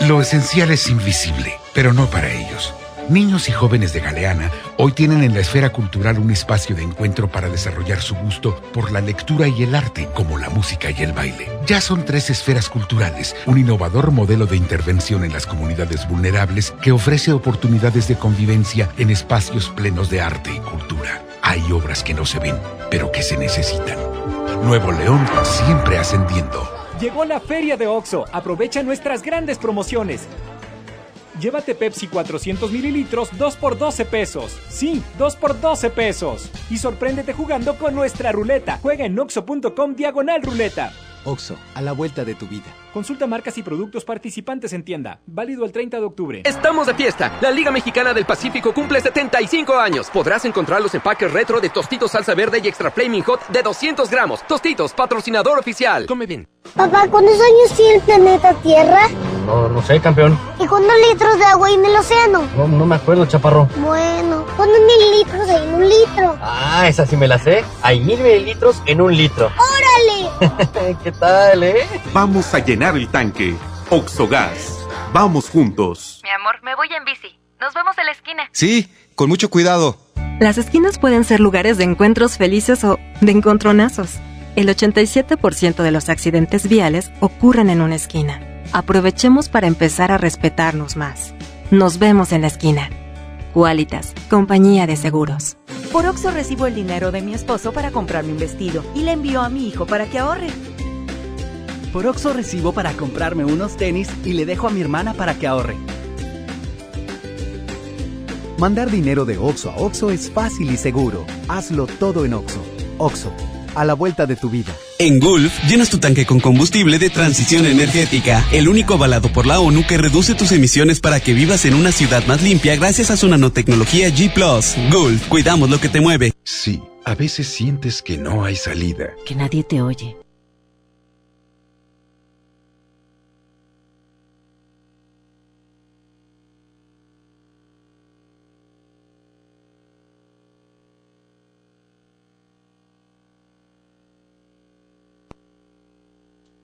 Lo esencial es invisible, pero no para ellos. Niños y jóvenes de Galeana hoy tienen en la esfera cultural un espacio de encuentro para desarrollar su gusto por la lectura y el arte, como la música y el baile. Ya son tres esferas culturales, un innovador modelo de intervención en las comunidades vulnerables que ofrece oportunidades de convivencia en espacios plenos de arte y cultura. Hay obras que no se ven, pero que se necesitan. Nuevo León siempre ascendiendo. Llegó la feria de OXO. Aprovecha nuestras grandes promociones. Llévate Pepsi 400 mililitros 2 por 12 pesos. Sí, 2 por 12 pesos. Y sorpréndete jugando con nuestra ruleta. Juega en oxo.com diagonal ruleta. OXO, a la vuelta de tu vida. Consulta marcas y productos participantes en tienda. Válido el 30 de octubre. Estamos de fiesta. La Liga Mexicana del Pacífico cumple 75 años. Podrás encontrar los empaques retro de Tostitos Salsa Verde y Extra Flaming Hot de 200 gramos. Tostitos, patrocinador oficial. Come bien. Papá, ¿cuántos años tiene el planeta Tierra? No, no sé, campeón. ¿Y cuántos litros de agua hay en el océano? No, no me acuerdo, chaparro. Bueno, ¿cuántos mililitros hay en un litro? Ah, esa sí me la sé. Hay mil mililitros en un litro. ¡Órale! ¿Qué tal, eh? Vamos a llenar el tanque. Oxogas. Vamos juntos. Mi amor, me voy en bici. Nos vemos en la esquina. Sí, con mucho cuidado. Las esquinas pueden ser lugares de encuentros felices o de encontronazos. El 87% de los accidentes viales ocurren en una esquina. Aprovechemos para empezar a respetarnos más. Nos vemos en la esquina. Qualitas, compañía de seguros. Por Oxo recibo el dinero de mi esposo para comprarme un vestido y le envío a mi hijo para que ahorre. Por Oxo recibo para comprarme unos tenis y le dejo a mi hermana para que ahorre. Mandar dinero de Oxo a Oxo es fácil y seguro. Hazlo todo en Oxo. Oxo, a la vuelta de tu vida. En Gulf, llenas tu tanque con combustible de transición energética, el único avalado por la ONU que reduce tus emisiones para que vivas en una ciudad más limpia gracias a su nanotecnología G ⁇ Gulf, cuidamos lo que te mueve. Sí, a veces sientes que no hay salida. Que nadie te oye.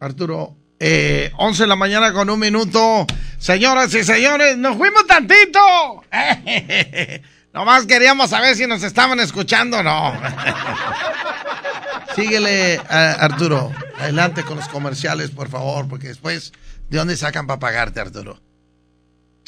Arturo, eh, 11 de la mañana con un minuto. Señoras y señores, nos fuimos tantito. Nomás queríamos saber si nos estaban escuchando o no. Síguele, Arturo. Adelante con los comerciales, por favor, porque después, ¿de dónde sacan para pagarte, Arturo?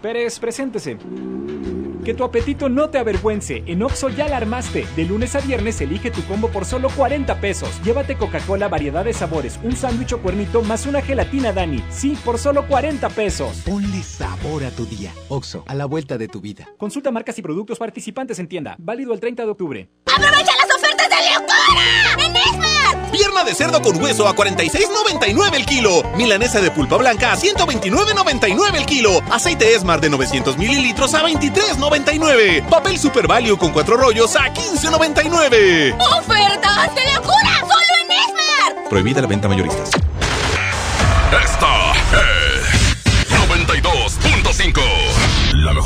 Pérez, preséntese. Que tu apetito no te avergüence. En Oxo ya la armaste. De lunes a viernes elige tu combo por solo 40 pesos. Llévate Coca-Cola, variedad de sabores, un sándwich o cuernito más una gelatina Dani. Sí, por solo 40 pesos. Ponle sabor a tu día. Oxo, a la vuelta de tu vida. Consulta marcas y productos participantes en tienda. Válido el 30 de octubre. ¡Aprovecha las de locura! ¡En Esmar! Pierna de cerdo con hueso a 46.99 el kilo. Milanesa de pulpa blanca a 129.99 el kilo. Aceite Esmar de 900 mililitros a 23.99. Papel Super Value con cuatro rollos a 15.99. ¡Ofertas de locura! ¡Solo en Esmar! Prohibida la venta mayorista. Esta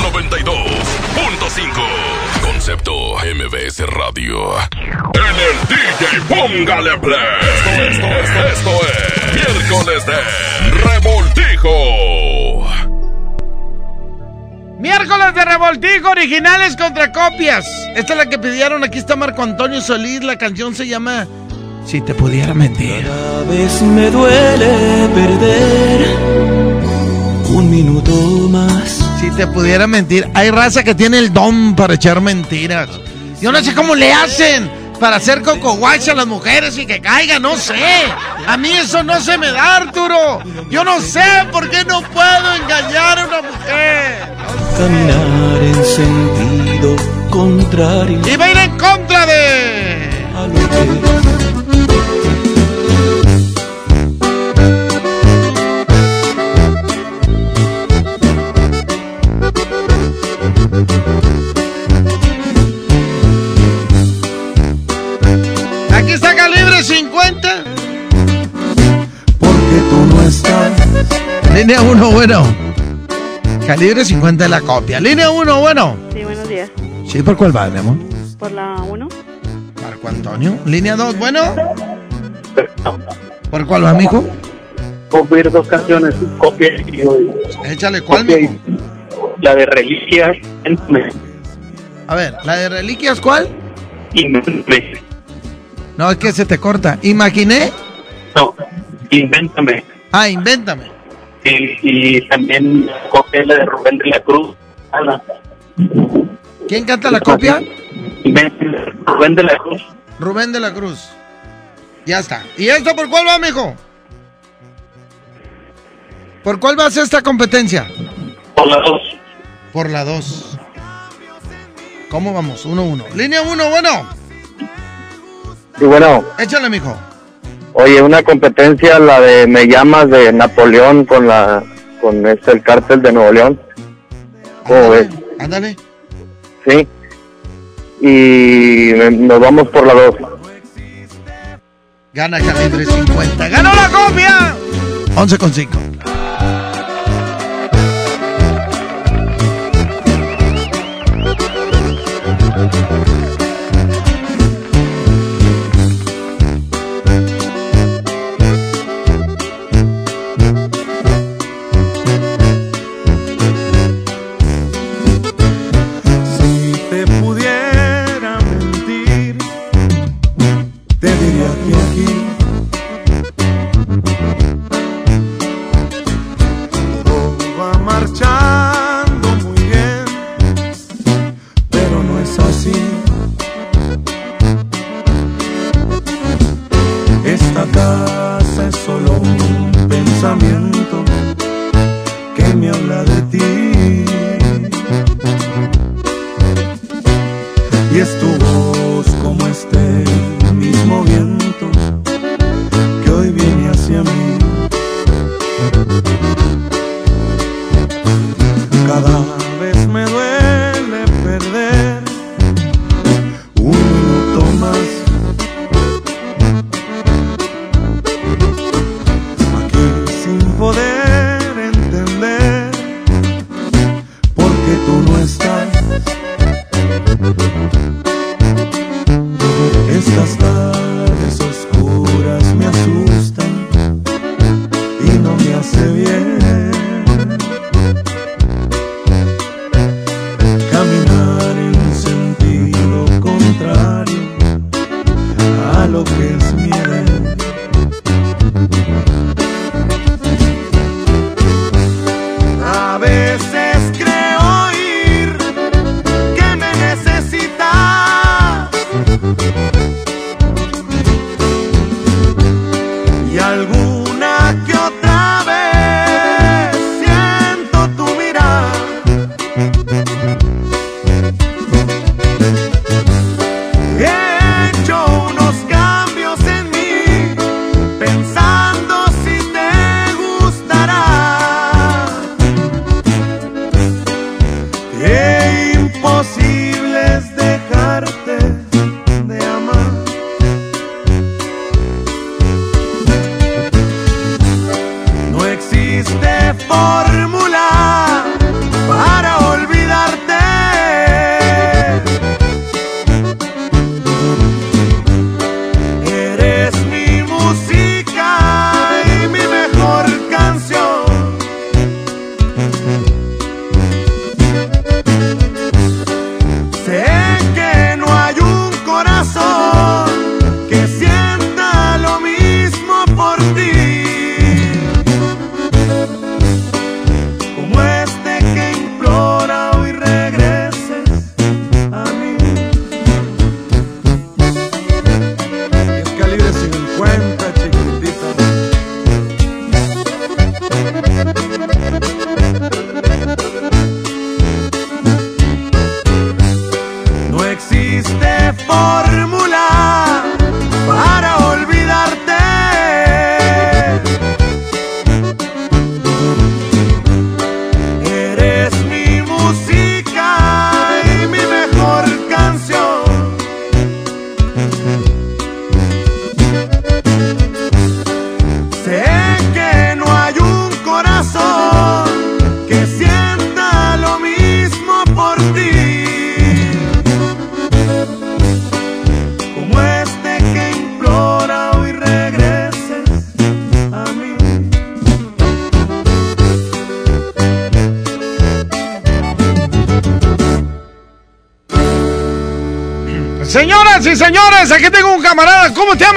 92.5. Concepto MBS Radio. En el DJ Póngale Play. Esto, esto, esto, esto es miércoles de Revoltijo. Miércoles de revoltijo, originales contra copias. Esta es la que pidieron. Aquí está Marco Antonio Solís. La canción se llama Si te pudiera mentir. Cada vez me duele perder un minuto más. Si te pudiera mentir. Hay raza que tiene el don para echar mentiras. Yo no sé cómo le hacen para hacer coco a las mujeres y que caigan, no sé. A mí eso no se me da, Arturo. Yo no sé por qué no puedo engañar a una mujer. Caminar en sentido contrario. Y va a ir en contra de... Línea 1, bueno. Calibre 50 de la copia. Línea 1, bueno. Sí, buenos días. Sí, ¿por cuál va, mi amor? Por la 1. Marco Antonio. Línea 2, bueno. ¿Por cuál va, mijo? Copiar dos canciones, copia y Échale, ¿cuál, copia y- mijo? La de Reliquias. A ver, ¿la de reliquias cuál? Invéntame. No, es que se te corta. ¿Imaginé? No, Invéntame. Ah, invéntame. Y, y también copia la de Rubén de la Cruz. Ana. ¿Quién canta la copia? Rubén de la Cruz. Rubén de la Cruz. Ya está. ¿Y esta por cuál va, mijo? ¿Por cuál va a ser esta competencia? Por la 2. Por la 2. ¿Cómo vamos? 1-1. Línea 1, bueno. Y bueno, Échale, mijo. Oye, una competencia, la de Me llamas de Napoleón con la con este, el cártel de Nuevo León. ¿Cómo ves? Ándale. Sí. Y me- nos vamos por la 2. Gana calibre 50. ¡Ganó la copia! 11 con 5.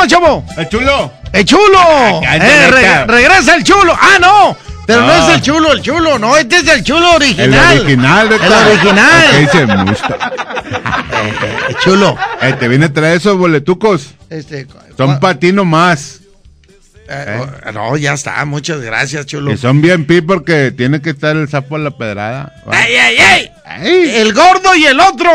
Chavo? El chulo. ¡El chulo! cállate, Eh, regresa el chulo. ¡Ah, no! Pero no. No. es el chulo, el chulo, no, este es el chulo El original. original, de El original. ¿Qué dice Musta? Eh, chulo. Eh, te viene a traer esos boletucos. Este, Son para ti nomás. eh, oh, no, ya está, muchas gracias, chulo. Y son bien pi porque tiene que estar el sapo a la pedrada. ¿va? ¡Ey, ey, El gordo y el otro.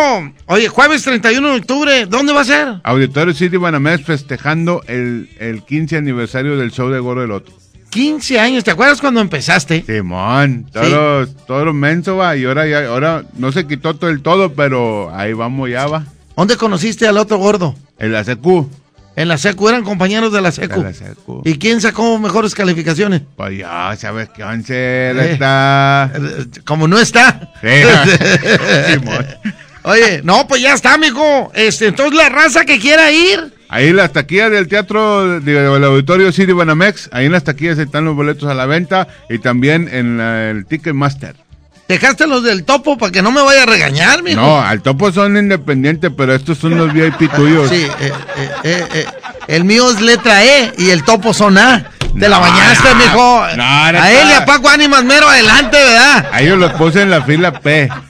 Oye, jueves 31 de octubre, ¿dónde va a ser? Auditorio City Banamex festejando el, el 15 aniversario del show de Gordo del Otro. 15 años, ¿te acuerdas cuando empezaste? Simón, todos, Sí. los menso va, y ahora ya, ahora no se quitó todo el todo, pero ahí vamos ya va. ¿Dónde conociste al otro gordo? En la. En la secu, eran compañeros de la secu. De la secu. ¿Y quién sacó mejores calificaciones? Pues ya, sabes qué once Eh. está. Como no está. Sí. Oye, no, pues ya está, mijo. Este, entonces la raza que quiera ir. Ahí en las taquillas del teatro, del auditorio City Banamex, ahí en las taquillas están los boletos a la venta y también en la- el Ticketmaster. Dejaste los del topo para que no me vaya a regañar, mijo. No, al topo son independientes, pero estos son los VIP tuyos. Sí, eh, eh, eh, eh, el mío es letra E y el topo son A. Te la bañaste, no, mijo. no, a él y a Paco Ánimas mero adelante, ¿verdad? A ellos los puse en la fila P.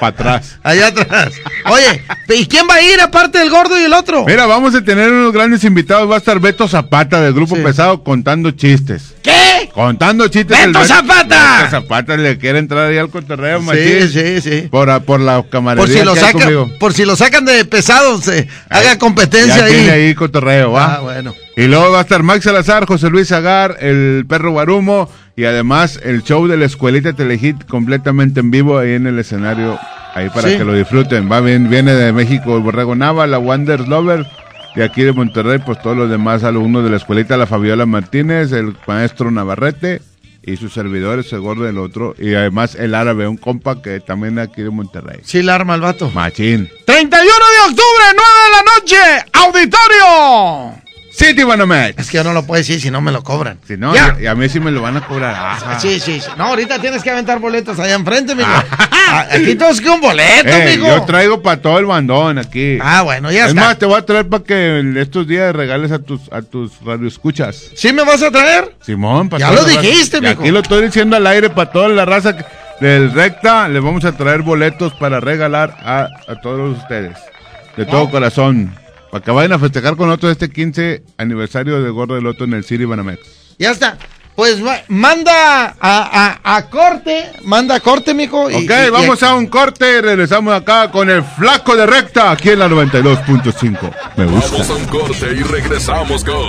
Para atrás. Allá atrás. Oye, ¿y quién va a ir aparte del gordo y el otro? Mira, vamos a tener unos grandes invitados. Va a estar Beto Zapata del Grupo Pesado contando chistes. ¿Qué? Contando chistes. ¡Beto El Zapata! Beto Zapata le quiere entrar ahí al cotorreo, Sí, machín. sí, sí. Por, por la camaradería Por si lo por si lo sacan de pesado, se haga competencia Ya ahí. tiene ahí cotorreo, ¿va? Ah, bueno. Y luego va a estar Max Salazar, José Luis Agar, el perro Guarumo y además el show de la escuelita Telehit completamente en vivo ahí en el escenario, ahí para Sí. que lo disfruten. Va bien, viene de México el Borrego Nava, la Wonder Lover, y aquí de Monterrey, pues todos los demás alumnos de la escuelita, la Fabiola Martínez, el maestro Navarrete y sus servidores, el gordo del otro, y además el árabe, un compa que también aquí de Monterrey. Sí, la arma el vato. Machín. 31 de octubre, 9 de la noche, auditorio. City Banamex. Es que yo no lo puedo decir si no me lo cobran. Si no, Ya. y a mí sí me lo van a cobrar. Ajá. Sí, sí, sí. No, ahorita tienes que aventar boletos allá enfrente, mijo. Ah, Aquí todos que un boleto, Eh, mijo. yo traigo para todo el bandón aquí. Ah, bueno, ya es está. más, te voy a traer para que estos días regales a tus a tus radioescuchas. ¿Sí me vas a traer? Simón, para Ya lo dijiste, Y mijo. Aquí lo estoy diciendo al aire para toda la raza del recta. Les vamos a traer boletos para regalar a, a todos ustedes. De todo corazón. Para que vayan a festejar con nosotros este 15 aniversario de Gordo del Loto en el City Banamex. Ya está. Pues manda a, a, a corte, manda a corte, mijo. y- Ok, y- y- vamos a un corte y regresamos acá con el flaco de recta aquí en la 92.5. Me gusta. Vamos a un corte y regresamos con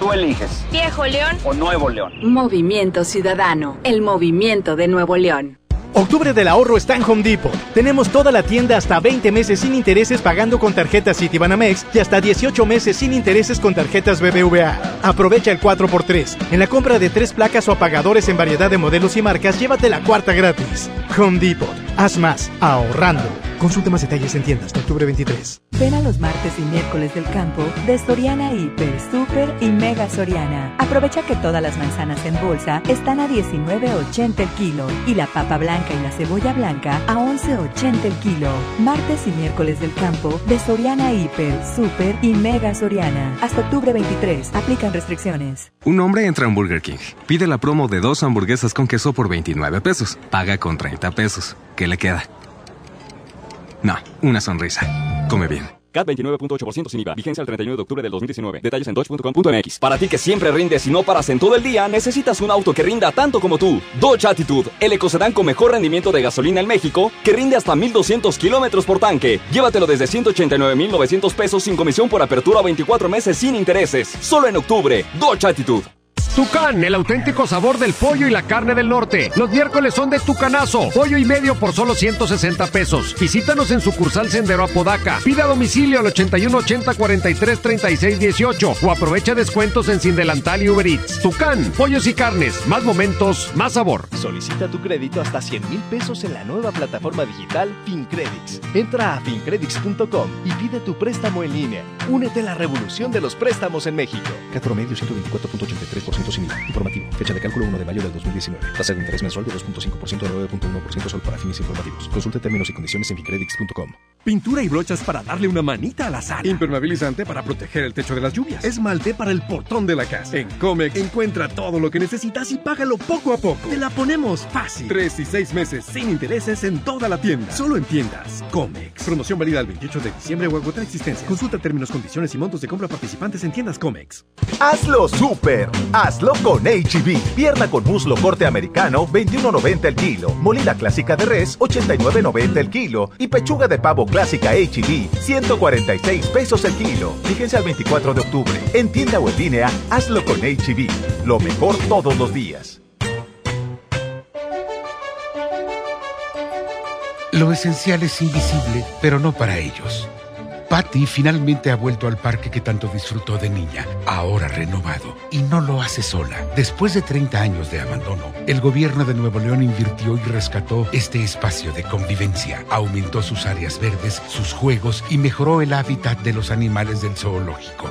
Tú eliges. Viejo León o Nuevo León. Movimiento Ciudadano, el movimiento de Nuevo León. Octubre del ahorro está en Home Depot. Tenemos toda la tienda hasta 20 meses sin intereses pagando con tarjetas Citibanamex y hasta 18 meses sin intereses con tarjetas BBVA. Aprovecha el 4x3. En la compra de tres placas o apagadores en variedad de modelos y marcas, llévate la cuarta gratis. Home Depot. Haz más ahorrando. Consulta más detalles en tiendas de octubre 23. Ven a los martes y miércoles del campo de Soriana Hiper, Super y Mega Soriana. Aprovecha que todas las manzanas en bolsa están a 19.80 el kilo y la papa blanca y la cebolla blanca a 11.80 el kilo. Martes y miércoles del campo de Soriana Hiper, Super y Mega Soriana. Hasta octubre 23. Aplican restricciones. Un hombre entra a Burger King. Pide la promo de dos hamburguesas con queso por 29 pesos. Paga con 30 pesos. ¿Qué le queda? No, una sonrisa. Come bien. CAT 29.8% sin IVA. Vigencia el 31 de octubre del 2019. Detalles en dodge.com.mx. Para ti que siempre rindes y no paras en todo el día, necesitas un auto que rinda tanto como tú. Dodge Attitude, el ecocedán con mejor rendimiento de gasolina en México, que rinde hasta 1200 kilómetros por tanque. Llévatelo desde 189,900 pesos sin comisión por apertura 24 meses sin intereses. Solo en octubre. Dodge Attitude. Tucán, el auténtico sabor del pollo y la carne del norte. Los miércoles son de Tucanazo. Pollo y medio por solo 160 pesos. Visítanos en sucursal Sendero Apodaca. Pida a domicilio al 81 80 43 36 18 o aprovecha descuentos en Sin Delantal y Uber Eats. Tucán, pollos y carnes. Más momentos, más sabor. Solicita tu crédito hasta 100 mil pesos en la nueva plataforma digital FinCredits. Entra a fincredits.com y pide tu préstamo en línea. Únete a la revolución de los préstamos en México. Cat promedio 124.83% sin IVA. Informativo. Fecha de cálculo 1 de mayo del 2019. Tasa de interés mensual de 2.5% a 9.1% solo para fines informativos. Consulte términos y condiciones en fincredits.com. Pintura y brochas para darle una manita a la sala. Impermeabilizante para proteger el techo de las lluvias. Esmalte para el portón de la casa. En Comex encuentra todo lo que necesitas y págalo poco a poco. Te la ponemos fácil. Tres y seis meses sin intereses en toda la tienda. Solo en tiendas. Comex. Promoción válida el 28 de diciembre o agotar existencia. Consulta términos, condiciones y montos de compra participantes en tiendas Comex. Hazlo super. Hazlo con HB. Pierna con muslo corte americano, 21.90 el kilo. Molida clásica de res, 89.90 el kilo. Y pechuga de pavo clásica HB, 146 pesos el kilo. Fíjense al 24 de octubre. En tienda o en línea, hazlo con HB. Lo mejor todos los días. Lo esencial es invisible, pero no para ellos. Patty finalmente ha vuelto al parque que tanto disfrutó de niña, ahora renovado. Y no lo hace sola. Después de 30 años de abandono, el gobierno de Nuevo León invirtió y rescató este espacio de convivencia. Aumentó sus áreas verdes, sus juegos y mejoró el hábitat de los animales del zoológico.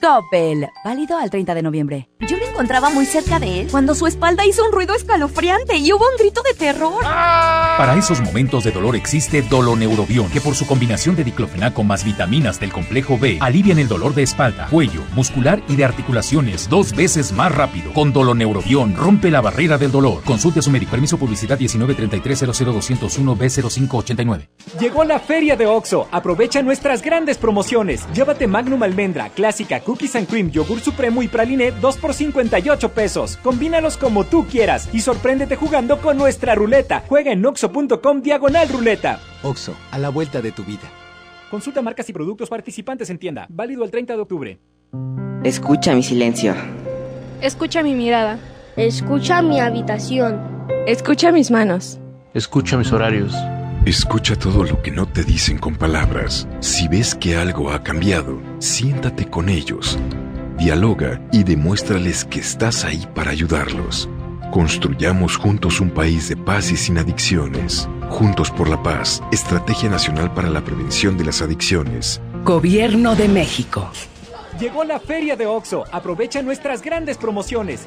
Coppel. Válido al 30 de noviembre. Yo me encontraba muy cerca de él cuando su espalda hizo un ruido escalofriante y hubo un grito de terror. Para esos momentos de dolor existe Doloneurobion, que por su combinación de diclofenaco más vitaminas del complejo B alivian el dolor de espalda, cuello, muscular y de articulaciones dos veces más rápido. Con Doloneurobion rompe la barrera del dolor. Consulte a su médico. Permiso publicidad 193300201 B0589. Llegó la feria de Oxo. Aprovecha nuestras grandes promociones. Llévate Magnum Almendra, Clásica, Cookies and Cream, Yogur Supremo y Praline 2 por 58 pesos. Combínalos como tú quieras y sorpréndete jugando con nuestra ruleta. Juega en oxo.com diagonal ruleta. Oxo, a la vuelta de tu vida. Consulta marcas y productos participantes en tienda. Válido el 30 de octubre. Escucha mi silencio. Escucha mi mirada. Escucha mi habitación. Escucha mis manos. Escucha mis horarios. Escucha todo lo que no te dicen con palabras. Si ves que algo ha cambiado, siéntate con ellos. Dialoga y demuéstrales que estás ahí para ayudarlos. Construyamos juntos un país de paz y sin adicciones. Juntos por la paz, Estrategia Nacional para la Prevención de las Adicciones. Gobierno de México. Llegó la feria de OXO. Aprovecha nuestras grandes promociones.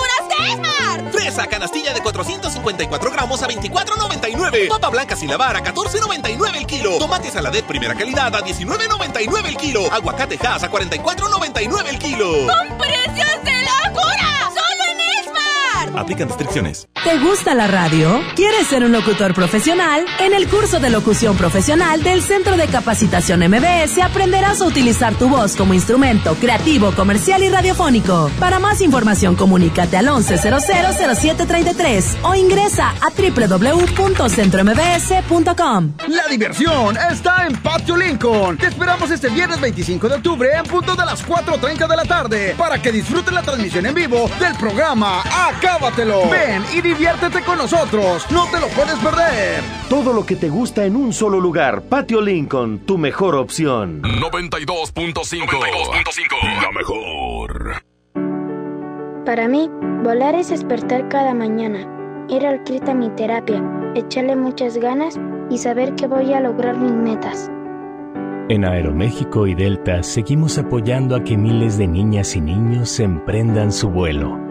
Esmar! Fresa canastilla de 454 gramos a 24.99. Papa blanca sin lavar a 14.99 el kilo. Tomate saladet primera calidad a 19.99 el kilo. Aguacate Hass a 44.99 el kilo. ¡Con precios de locura! Aplican restricciones. ¿Te gusta la radio? ¿Quieres ser un locutor profesional? En el curso de locución profesional del Centro de Capacitación MBS aprenderás a utilizar tu voz como instrumento creativo, comercial y radiofónico. Para más información, comunícate al 11000733 o ingresa a www.centrombs.com. La diversión está en Patio Lincoln. Te esperamos este viernes 25 de octubre en punto de las 4.30 de la tarde para que disfrutes la transmisión en vivo del programa Ven y diviértete con nosotros. No te lo puedes perder. Todo lo que te gusta en un solo lugar. Patio Lincoln, tu mejor opción. 92.5. La mejor. Para mí, volar es despertar cada mañana, ir al CRIT a mi terapia, echarle muchas ganas y saber que voy a lograr mis metas. En Aeroméxico y Delta seguimos apoyando a que miles de niñas y niños emprendan su vuelo.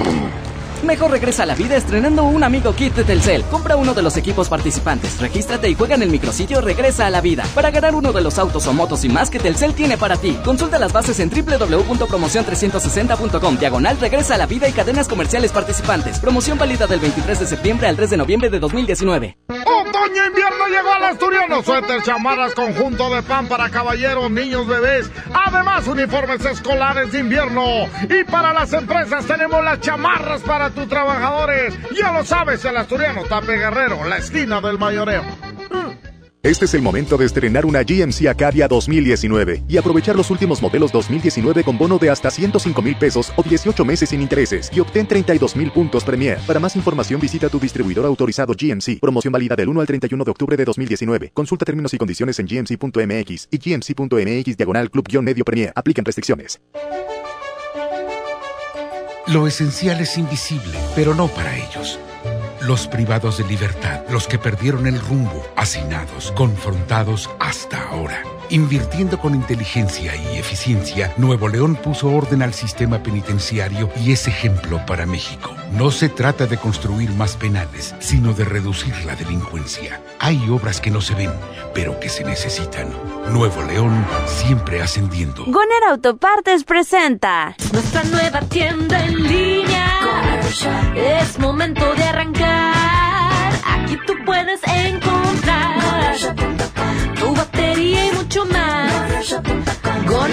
Mejor regresa a la vida estrenando un amigo kit de Telcel. Compra uno de los equipos participantes, regístrate y juega en el micrositio Regresa a la vida para ganar uno de los autos o motos y más que Telcel tiene para ti. Consulta las bases en www.promocion360.com. Diagonal Regresa a la vida y cadenas comerciales participantes. Promoción válida del 23 de septiembre al 3 de noviembre de 2019. Otoño invierno llegó al asturiano. Suéter, chamarras, conjunto de pan para caballeros, niños, bebés. Además, uniformes escolares de invierno. Y para las empresas tenemos las chamarras para tus trabajadores. Ya lo sabes, el asturiano Tape Guerrero, la esquina del mayoreo. Este es el momento de estrenar una GMC Acadia 2019 y aprovechar los últimos modelos 2019 con bono de hasta 105 mil pesos o 18 meses sin intereses y obtén 32 mil puntos Premier. Para más información visita tu distribuidor autorizado GMC. Promoción válida del 1 al 31 de octubre de 2019. Consulta términos y condiciones en gmc.mx y gmc.mx diagonal club-medio Premier. Aplican restricciones. Lo esencial es invisible, pero no para ellos. Los privados de libertad, los que perdieron el rumbo, hacinados, confrontados hasta ahora. Invirtiendo con inteligencia y eficiencia, Nuevo León puso orden al sistema penitenciario y es ejemplo para México. No se trata de construir más penales, sino de reducir la delincuencia. Hay obras que no se ven, pero que se necesitan. Nuevo León siempre ascendiendo. Goner Autopartes presenta Nuestra nueva tienda en línea. Es momento de arrancar. Aquí tú puedes encontrar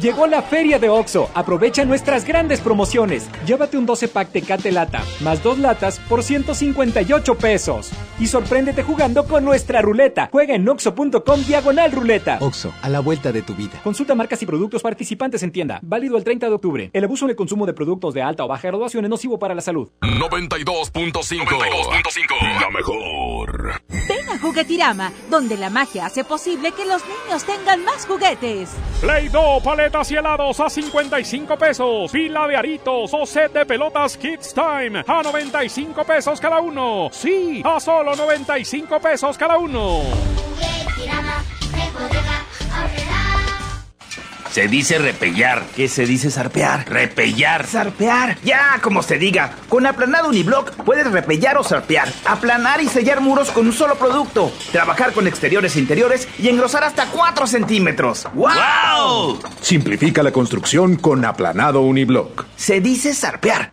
Llegó la feria de OXO. Aprovecha nuestras grandes promociones. Llévate un 12 pack Tecate Lata, más dos latas por 158 pesos. Y sorpréndete jugando con nuestra ruleta. Juega en oxo.com diagonal ruleta. Oxo, a la vuelta de tu vida. Consulta marcas y productos participantes en tienda. Válido el 30 de octubre. El abuso en el consumo de productos de alta o baja graduación es nocivo para la salud. 92.5. La mejor. Ven a Juguetirama, donde la magia hace posible que los niños tengan más juguetes. Play-Doh, paletas y helados a 55 pesos. Pila de aritos o set de pelotas Kids Time a 95 pesos cada uno. Sí, a solo 95 pesos cada uno. Se dice repellar. ¿Qué se dice zarpear? Repellar. Zarpear. Ya, como se diga. Con aplanado uniblock puedes repellar o zarpear. Aplanar y sellar muros con un solo producto. Trabajar con exteriores e interiores y engrosar hasta 4 centímetros. ¡Wow! Simplifica la construcción con aplanado uniblock. Se dice zarpear.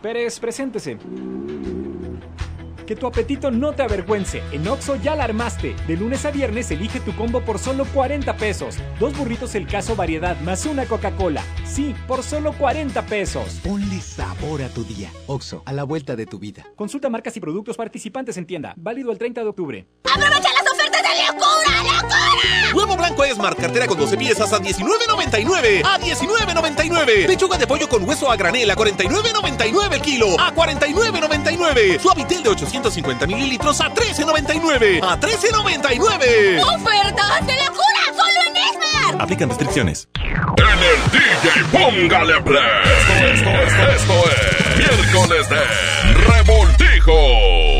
Pérez, preséntese. Que tu apetito no te avergüence. En Oxo ya la armaste. De lunes a viernes elige tu combo por solo 40 pesos. Dos burritos el caso variedad más una Coca-Cola. Sí, por solo 40 pesos. Ponle sabor a tu día. Oxo, a la vuelta de tu vida. Consulta marcas y productos participantes en tienda. Válido el 30 de octubre. ¡Aprovecha de locura, locura! Huevo blanco Esmart, cartera con 12 piezas a 19.99. A 19.99. Pechuga de pollo con hueso a granel a 49.99 el kilo. A 49.99. Suavitel de 850 mililitros a 13.99. A 13.99. ¡Ofertas de locura! ¡Solo en Esmart! Aplican restricciones. En el DJ Póngale Play. Esto, esto, esto, esto es miércoles de Revoltijo.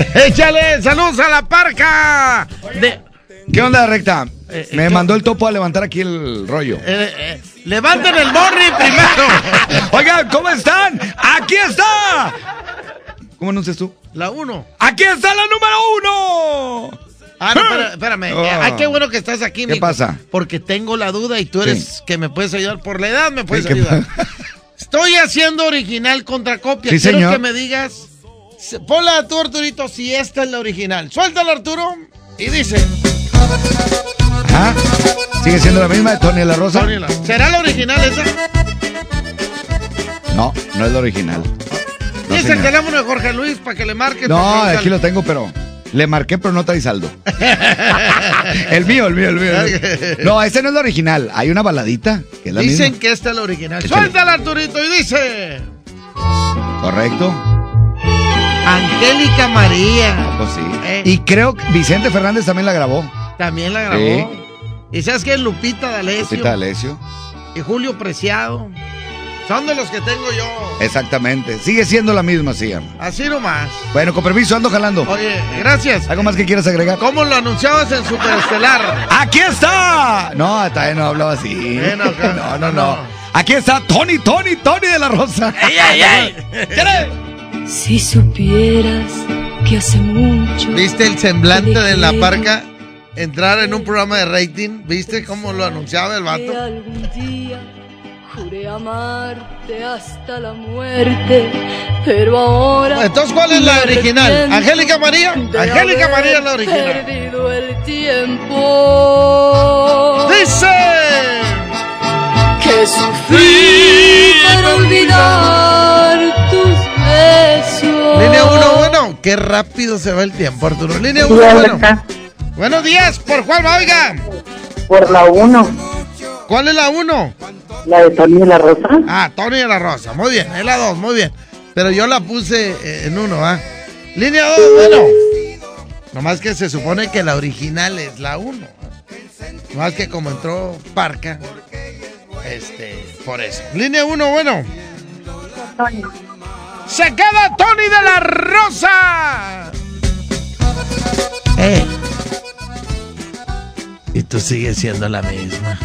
¡Échale! ¡Saludos a la parca! De- ¿Qué onda, recta? Eh, Me ¿qué- mandó el topo a levantar aquí el rollo. Eh, eh, levanten el morri primero. Oigan, ¿cómo están? ¡Aquí está! ¿Cómo anuncias tú? La 1. ¡Aquí está la número uno! Ah, no, espera- espérame. Oh. Eh, ay, qué bueno que estás aquí, ¿Qué mijo, pasa? Porque tengo la duda y tú eres que me puedes ayudar. Por la edad me puedes ¿Qué ayudar. Estoy haciendo original contra copia. Sí, Quiero señor. que me digas. Ponla tú, Arturito, si esta es la original. Suéltala, Arturo. Y dice. ¿Ah? ¿Sigue siendo la misma de Tony la Rosa? Tony la- ¿Será la original esa? No, no es la original. No, Dice el teléfono de Jorge Luis para que le marque. No, aquí lo tengo, pero le marqué, pero no trae saldo. el mío, el mío, el mío. el mío. No, ese no es la original. Hay una baladita que es la Dicen misma. que esta es la original. Échale. Suéltala, Arturito, y dice. Correcto. Angélica María. Pues sí. Eh. Y creo que Vicente Fernández también la grabó. También la grabó. Sí. Y sabes que Lupita D'Alessio Lupita D'Alessio. y Julio Preciado son de los que tengo yo. Exactamente. Sigue siendo la misma, sí. Así nomás. Bueno, con permiso, ando jalando. Oye, gracias. ¿Algo más que quieras agregar? ¿Cómo lo anunciabas en Superestelar? ¡Aquí está! No, todavía no hablaba así. Bueno, acá- no, no, no. Aquí está Tony, Tony, Tony de la Rosa. ¡Ey, ey, ey! Si supieras que hace mucho. ¿Viste el semblante de la parca entrar en un programa de rating? ¿Viste cómo lo anunciaba el vato? algún día juré amarte hasta la muerte, pero ahora. Entonces, ¿cuál es la original? ¿Angélica María? Angélica María es la original. Perdido el tiempo. ¡Dice! Que sufrí para olvidar. Línea 1, bueno, qué rápido se va el tiempo, Arturo. Línea 1, bueno. Buenos días, ¿por cuál va, oiga? Por la 1. ¿Cuál es la 1? La de Tony de la Rosa. Ah, Tony de la Rosa, muy bien, es la 2, muy bien. Pero yo la puse eh, en uno, ¿ah? Línea 2, bueno. Nomás que se supone que la original es la 1. Nomás que como entró Parca, este, por eso. Línea 1, bueno. ¡Se queda Tony de la Rosa! ¡Eh! Y tú sigues siendo la misma.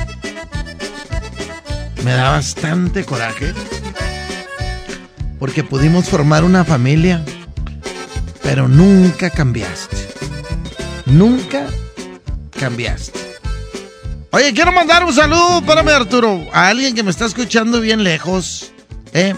Me da bastante coraje. Porque pudimos formar una familia. Pero nunca cambiaste. Nunca cambiaste. Oye, quiero mandar un saludo, espérame Arturo, a alguien que me está escuchando bien lejos. ¿eh?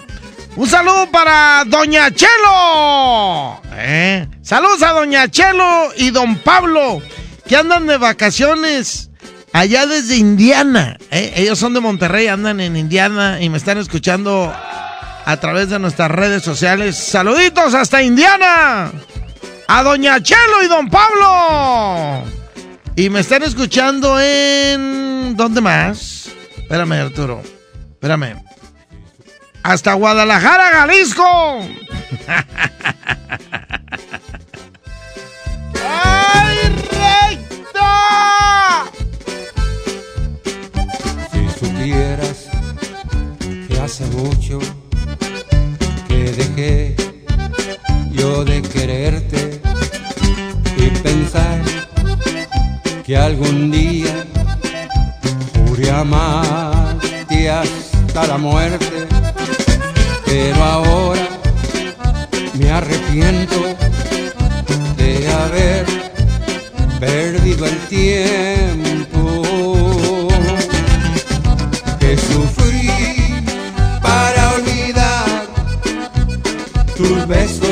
Un saludo para Doña Chelo. ¿eh? Saludos a Doña Chelo y Don Pablo, que andan de vacaciones allá desde Indiana. ¿eh? Ellos son de Monterrey, andan en Indiana y me están escuchando a través de nuestras redes sociales. Saluditos hasta Indiana. A Doña Chelo y Don Pablo. Y me están escuchando en... ¿Dónde más? Espérame, Arturo. Espérame. Hasta Guadalajara, Jalisco. ¡Ay, recta! Si supieras que hace mucho que dejé yo de quererte y pensar que algún día juré amarte hasta la muerte, pero ahora me arrepiento de haber perdido el tiempo que sufrí para olvidar tus besos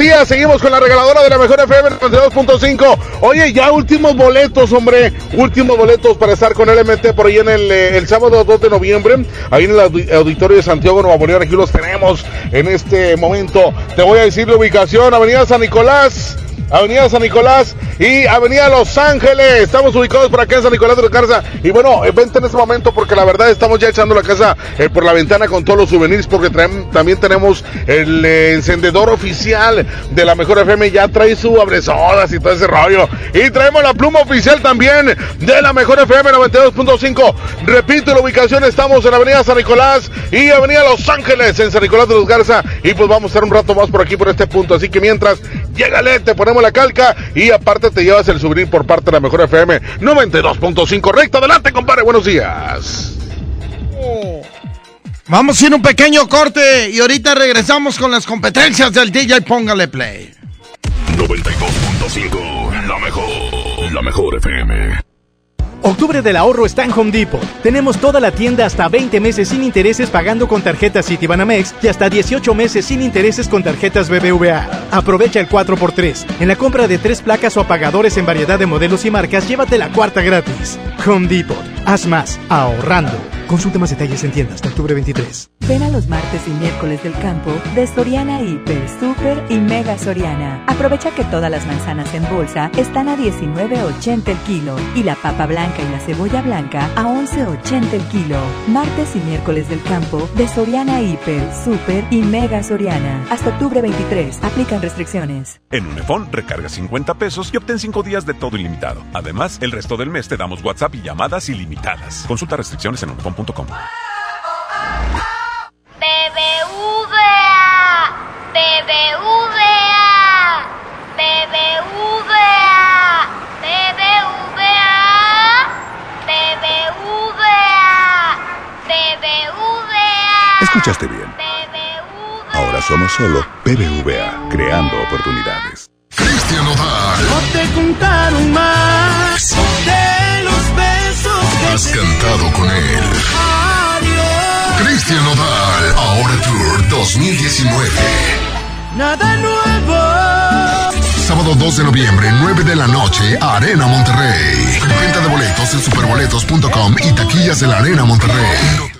Seguimos con la regaladora de la mejor FM 92.5. Oye, ya últimos boletos, hombre. Últimos boletos para estar con LMT por ahí en el, eh, el sábado 2 de noviembre. Ahí en el audi- auditorio de Santiago, Nueva Bolívar. Aquí los tenemos en este momento. Te voy a decir la ubicación. Avenida San Nicolás. Avenida San Nicolás y Avenida Los Ángeles. Estamos ubicados por acá en San Nicolás de la Garza. Y bueno, eh, vente en este momento porque la verdad estamos ya echando la casa eh, por la ventana con todos los souvenirs porque también tenemos el eh, encendedor oficial de la Mejor FM. Ya trae su abresodas y todo ese rollo. Y traemos la pluma oficial también de la Mejor FM 92.5. Repito, la ubicación estamos en Avenida San Nicolás y Avenida Los Ángeles en San Nicolás de los Garza. Y pues vamos a estar un rato más por aquí, por este punto. Así que mientras, llégale, te ponemos la calca y aparte te llevas el souvenir por parte de la Mejor FM 92.5. Recto, adelante, compadre. Buenos días. Vamos a ir un pequeño corte y ahorita regresamos con las competencias del DJ Póngale Play. 92.5, la mejor, la mejor FM. Octubre del ahorro está en Home Depot. Tenemos toda la tienda hasta 20 meses sin intereses pagando con tarjetas Citibanamex y hasta 18 meses sin intereses con tarjetas BBVA. Aprovecha el 4x3. En la compra de tres placas o apagadores en variedad de modelos y marcas, llévate la cuarta gratis. Home Depot. Haz más ahorrando. Consulta más detalles en tiendas hasta octubre 23. Ven a los martes y miércoles del campo de Soriana Hiper, Super y Mega Soriana. Aprovecha que todas las manzanas en bolsa están a 19.80 el kilo y la papa blanca y la cebolla blanca a 11.80 el kilo. Martes y miércoles del campo de Soriana Hiper, Super y Mega Soriana. Hasta octubre 23. Aplican restricciones. En Unifón recarga 50 pesos y obtén 5 días de todo ilimitado. Además, el resto del mes te damos WhatsApp y llamadas ilimitadas. Consulta restricciones en unifón.com. Escuchaste bien. Ahora somos solo BBVA, creando oportunidades. Cristian Nodal. No te contaron más de los besos que Has cantado con él. Adiós. Cristian Nodal, ahora Tour 2019. Nada nuevo. Sábado 2 de noviembre, 9 de la noche, Arena Monterrey. Venta de boletos en superboletos.com y taquillas de la Arena Monterrey.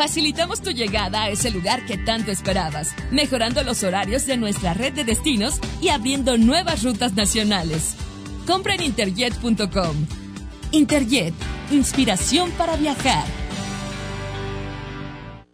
Facilitamos tu llegada a ese lugar que tanto esperabas, mejorando los horarios de nuestra red de destinos y abriendo nuevas rutas nacionales. Compra en interjet.com. Interjet, inspiración para viajar.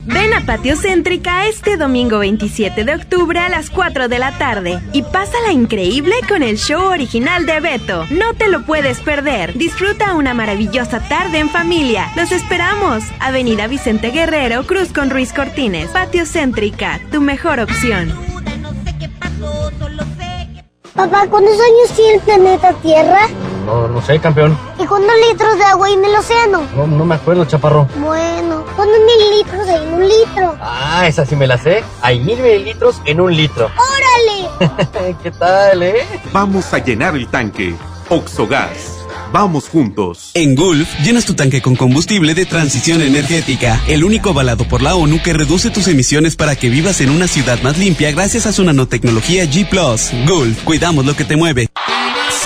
Ven a Patio Céntrica este domingo 27 de octubre a las 4 de la tarde y pásala increíble con el show original de Beto. No te lo puedes perder. Disfruta una maravillosa tarde en familia. Los esperamos. Avenida Vicente Guerrero, Cruz con Ruiz Cortines. Patio Céntrica, tu mejor opción. Papá, ¿cuántos años tiene el planeta Tierra? No, no sé, campeón. ¿Y cuántos litros de agua hay en el océano? No, no me acuerdo, chaparro. Bueno, ¿cuántos mililitros hay en un litro? Ah, esa sí me la sé. Hay mil mililitros en un litro. ¡Órale! ¿Qué tal, eh? Vamos a llenar el tanque. Oxogas. Vamos juntos. En Gulf, llenas tu tanque con combustible de transición energética, el único avalado por la ONU que reduce tus emisiones para que vivas en una ciudad más limpia gracias a su nanotecnología G ⁇ Gulf, cuidamos lo que te mueve.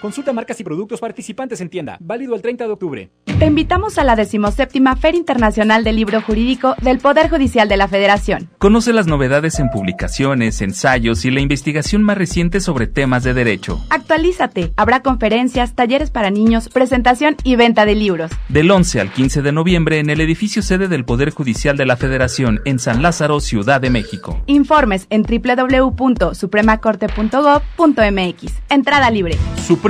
Consulta marcas y productos participantes en tienda. Válido el 30 de octubre. Te invitamos a la decimoséptima Feria Internacional del Libro Jurídico del Poder Judicial de la Federación. Conoce las novedades en publicaciones, ensayos y la investigación más reciente sobre temas de derecho. Actualízate. Habrá conferencias, talleres para niños, presentación y venta de libros. Del 11 al 15 de noviembre en el edificio sede del Poder Judicial de la Federación en San Lázaro, Ciudad de México. Informes en www.supremacorte.gov.mx. Entrada libre. Suprema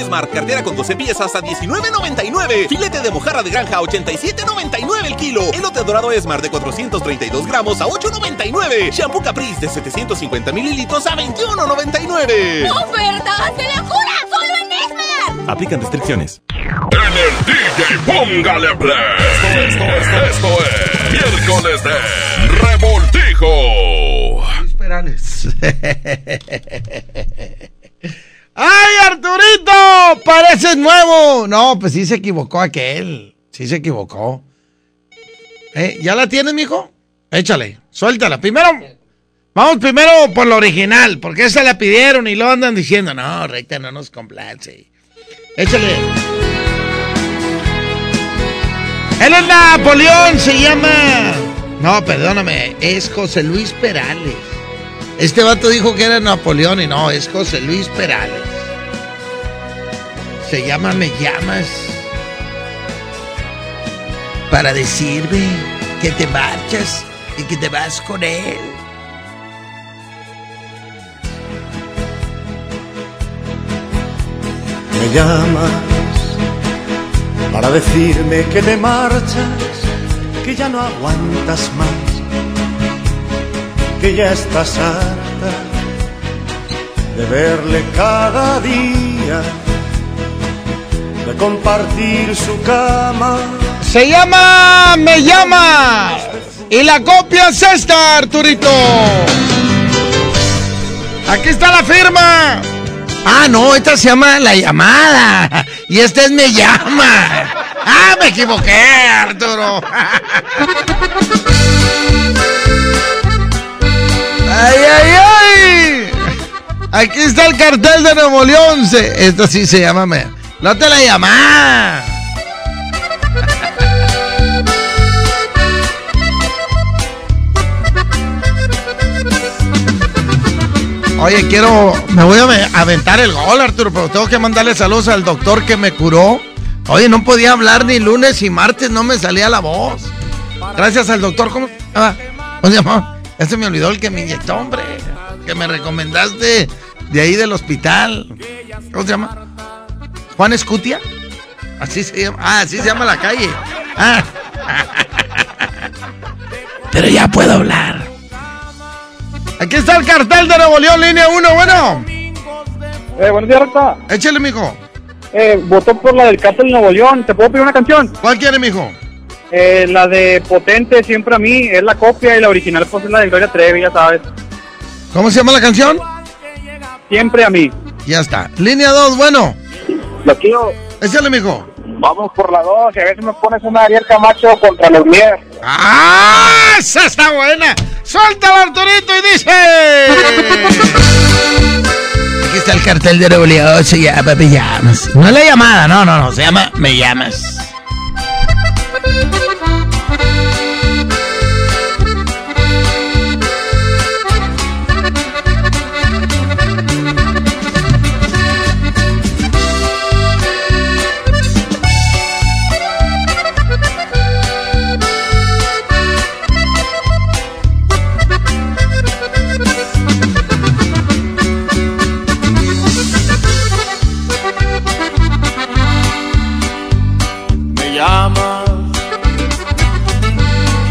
Esmar, cartera con 12 piezas a 19.99. Filete de mojarra de granja a 87.99 el kilo. Elote dorado Esmar de 432 gramos a 8.99. Shampoo Caprice de 750 mililitros a 21.99. ¡Ofertas de locura! ¡Solo en Esmar! Aplican restricciones. En el DJ Póngale Play. Esto, esto, esto, es miércoles de Revoltijo. Luis Perales. ¡Ay, Arturito! ¡Pareces nuevo! No, pues sí se equivocó aquel. Sí se equivocó. Eh, ¿Ya la tienes, mijo? Échale, suéltala. Primero, vamos primero por lo original, porque esa la pidieron y lo andan diciendo. No, recta, no nos complace. Échale. Él es Napoleón, se llama. No, perdóname, es José Luis Perales. Este vato dijo que era Napoleón y no, es José Luis Perales. Se llama Me llamas para decirme que te marchas y que te vas con él. Me llamas para decirme que te marchas, que ya no aguantas más, que ya estás harta de verle cada día, de compartir su cama. Se llama Me llama. Y la copia es esta, Arturito. Aquí está la firma. Ah, no, esta se llama La Llamada. Y este es Me Llama. Ah, me equivoqué, Arturo. Ay, ay, ay. Aquí está el cartel de Nuevo León. Esto sí se llama. No te la llamas. Oye, quiero. Me voy a aventar el gol, Arturo, pero tengo que mandarle saludos al doctor que me curó. Oye, no podía hablar ni lunes y martes, no me salía la voz. Gracias al doctor, ¿cómo llama? ¿Cómo se llama? Ya se me olvidó el que me inyectó, hombre. Que me recomendaste de ahí del hospital. ¿Cómo se llama? ¿Juan Escutia? Así se llama. Ah, así se llama la calle. Ah. Pero ya puedo hablar. Aquí está el cartel de Nuevo León, línea 1, bueno. Eh, buenos días, Recta. Échale, mijo. Eh, votó por la del Cártel de Nuevo León. ¿Te puedo pedir una canción? ¿Cuál quiere, mijo? Eh, la de Potente, siempre a mí. Es la copia y la original, pues es la de Gloria Trevi, ya sabes. ¿Cómo se llama la canción? Siempre a mí. Ya está. Línea 2, bueno. Lo quiero. Échale, mijo. Vamos por la 2 y a ver si me pones una Ariel Camacho contra los Mier. ¡Ah! ¡Esa está buena! ¡Suéltala, Arturito! Y dice... Aquí está el cartel de Nuevo se llama Me Llamas. No es la llamada, no, no, no, se llama Me Llamas.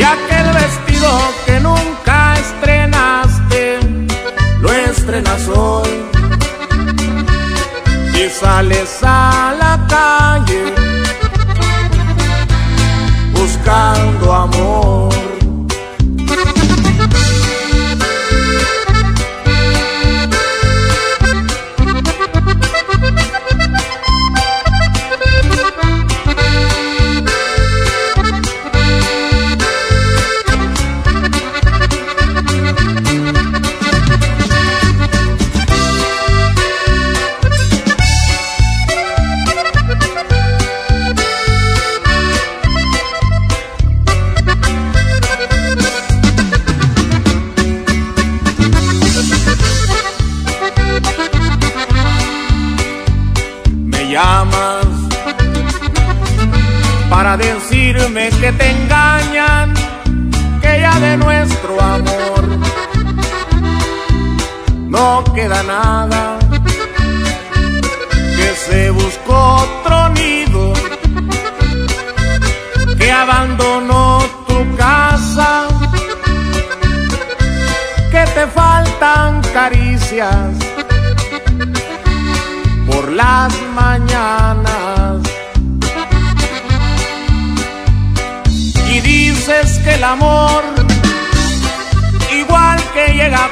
y aquel vestido que nunca estrenaste lo estrenas hoy y sales a la calle buscando amor.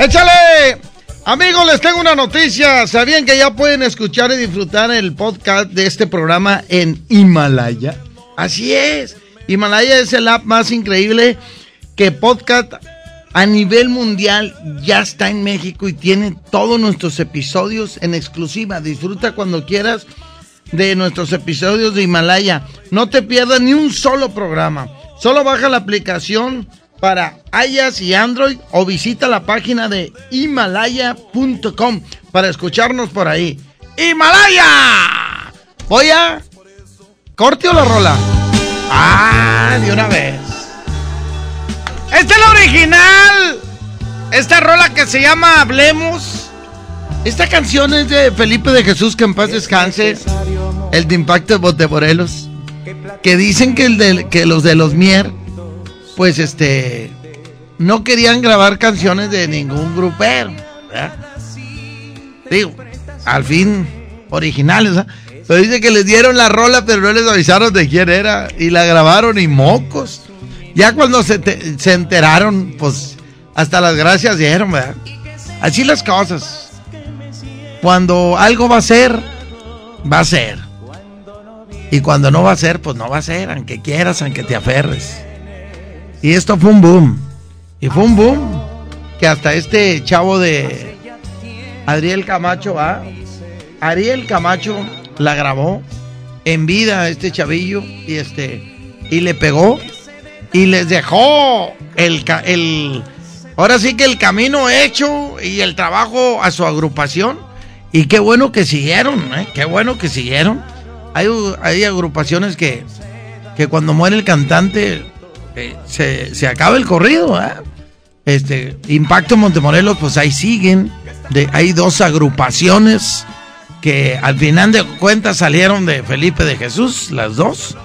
¡Échale! Amigos, les tengo una noticia. ¿Sabían que ya pueden escuchar y disfrutar el podcast de este programa en Himalaya? Así es. Himalaya es el app más increíble que podcast a nivel mundial ya está en México y tiene todos nuestros episodios en exclusiva. Disfruta cuando quieras de nuestros episodios de Himalaya. No te pierdas ni un solo programa. Solo baja la aplicación para iOS y Android o visita la página de himalaya.com para escucharnos por ahí. ¡Himalaya! Voy a... ¿Corte o la rola? Ah, de una vez. Esta es la original. Esta rola que se llama Hablemos. Esta canción es de Felipe de Jesús, que en paz descanse. El de Impacto de Morelos. Que dicen que, el de, que los de los Mier, pues este, no querían grabar canciones de ningún grupero. ¿verdad? Digo, al fin, originales. ¿verdad? Pero dice que les dieron la rola, pero no les avisaron de quién era. Y la grabaron y mocos. Ya cuando se, te- se enteraron, pues hasta las gracias dieron, ¿verdad? Así las cosas. Cuando algo va a ser, va a ser. Y cuando no va a ser, pues no va a ser, aunque quieras, aunque te aferres. Y esto fue un boom. Y fue un boom que hasta este chavo de Adriel Camacho, ¿ah? Ariel Camacho la grabó en vida este chavillo y este y le pegó y les dejó el, el ahora sí que el camino hecho y el trabajo a su agrupación y qué bueno que siguieron, ¿eh? qué bueno que siguieron. Hay, hay agrupaciones que, que cuando muere el cantante eh, se, se, acaba el corrido. ¿eh? Este, Impacto Montemorelos, pues ahí siguen. De, hay dos agrupaciones que al final de cuentas salieron de Felipe de Jesús, las dos.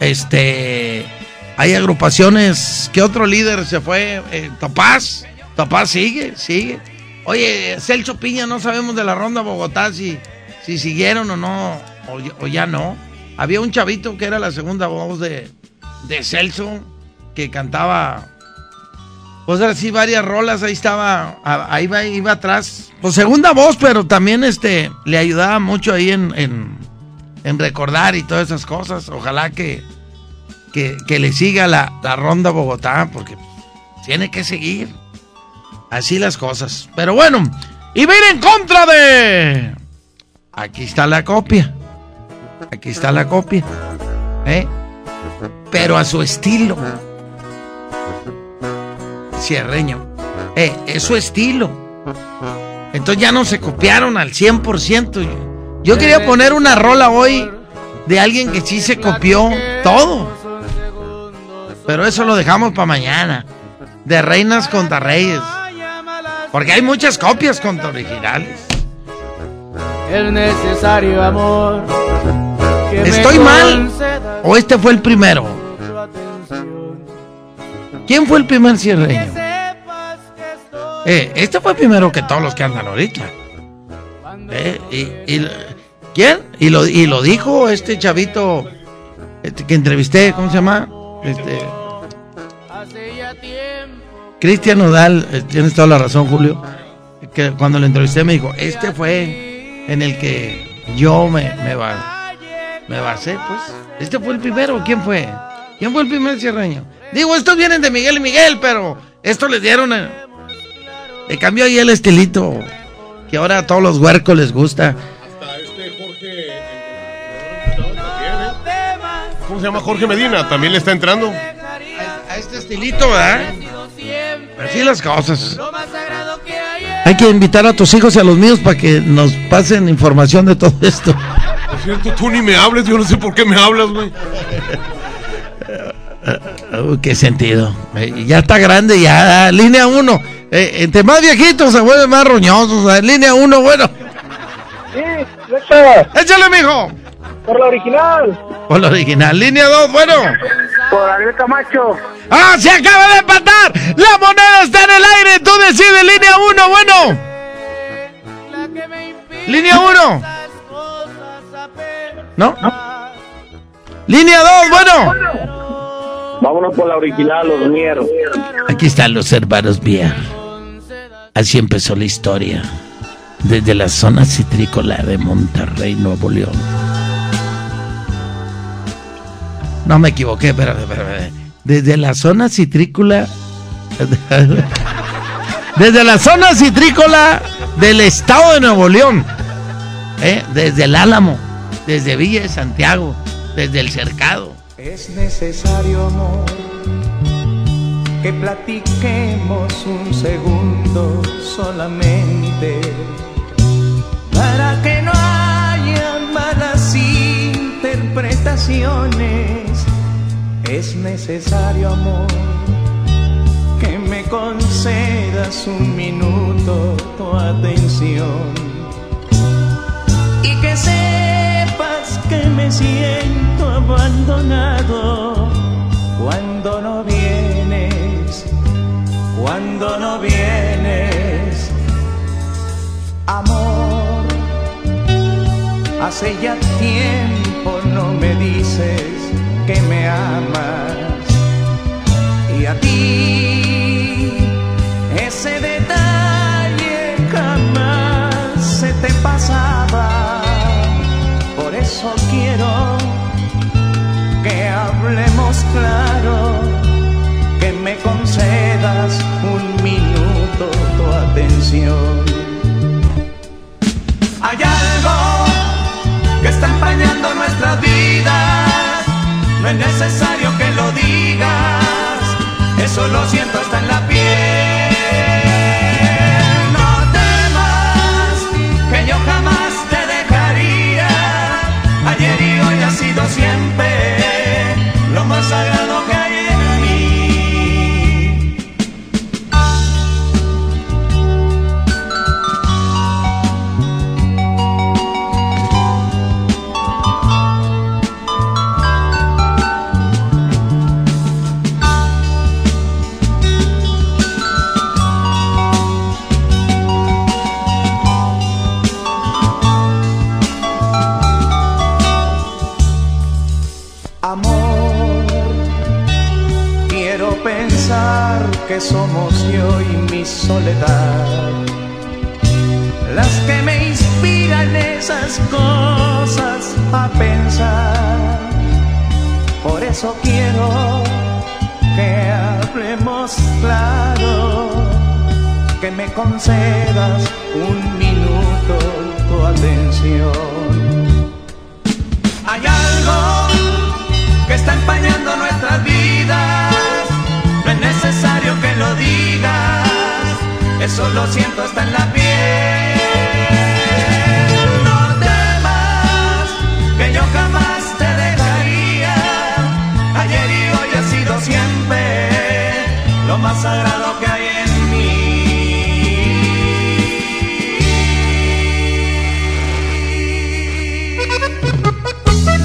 Este, hay agrupaciones. ¿Qué otro líder se fue? Eh, Topaz. Topaz sigue, sigue. Oye, Celso Piña, no sabemos de la ronda Bogotá si, si siguieron o no, o, ya no. Había un chavito que era la segunda voz de, de Celso, que cantaba, pues así varias rolas, ahí estaba, ahí iba, atrás. Pues segunda voz, pero también este, le ayudaba mucho ahí en, recordar y todas esas cosas. Ojalá que, que, le siga la, la ronda Bogotá, porque tiene que seguir. Así las cosas. Pero bueno, y ver en contra de... Aquí está la copia. Aquí está la copia. ¿Eh? Pero a su estilo. Cierreño. Eh, es su estilo. Entonces ya no se copiaron al 100%. Yo quería poner una rola hoy de alguien que sí se copió todo. Pero eso lo dejamos para mañana. De reinas contra reyes. Porque hay muchas copias contra originales. El necesario amor. ¿Estoy mal? ¿O este fue el primero? ¿Quién fue el primer cierreño? Eh, este fue el primero que todos los que andan ahorita. Eh, y, ¿Quién? Y lo, y lo dijo este chavito este, que entrevisté, ¿cómo se llama? Este, Cristian Nodal, eh, tienes toda la razón, Julio, que cuando lo entrevisté me dijo, este fue en el que yo me, me, me basé, pues. Este fue el primero, ¿quién fue? ¿Quién fue el primer cierreño? Digo, estos vienen de Miguel y Miguel, pero esto les dieron... Eh, le cambió ahí el estilito, que ahora a todos los huercos les gusta. Hasta este Jorge... ¿Cómo se llama Jorge Medina? También le está entrando. A, a este estilito, ¿verdad? Así las cosas. Hay que invitar a tus hijos y a los míos para que nos pasen información de todo esto. Por cierto, tú ni me hables, yo no sé por qué me hablas, güey. qué sentido. Eh, ya está grande, ya. Línea 1. Eh, entre más viejitos se vuelven más roñosos. Línea 1, bueno. Sí, échale. Échale, mijo. Por la original. Por la original. Línea 2, bueno. Por Ariel Camacho. ¡Ah, se acaba de empatar! ¡La moneda está en el aire! Tú decides, línea 1, bueno. Línea 1. ¿No? Línea 2, bueno. Vámonos por la original, los mieros. Aquí están los hermanos Bier. Así empezó la historia. Desde la zona citrícola de Monterrey, Nuevo León. No me equivoqué, espérame, espérame. Desde la zona citrícola. Desde la zona citrícola del estado de Nuevo León. ¿eh? Desde el Álamo, desde Villa de Santiago, desde el Cercado. Es necesario, amor, que platiquemos un segundo solamente para que no haya malas interpretaciones. Es necesario, amor, que me concedas un minuto tu atención y que sepas que me siento abandonado cuando no vienes, cuando no vienes, amor. Hace ya tiempo no me dices que me amas y a ti ese detalle jamás se te pasaba eso quiero que hablemos claro, que me concedas un minuto tu atención. Hay algo que está empañando nuestras vidas, no es necesario que lo digas, eso lo siento hasta en la piel. Yeah. Eso quiero que hablemos claro, que me concedas un minuto tu atención. Hay algo que está empañando nuestras vidas, no es necesario que lo digas, eso lo siento hasta en la piel.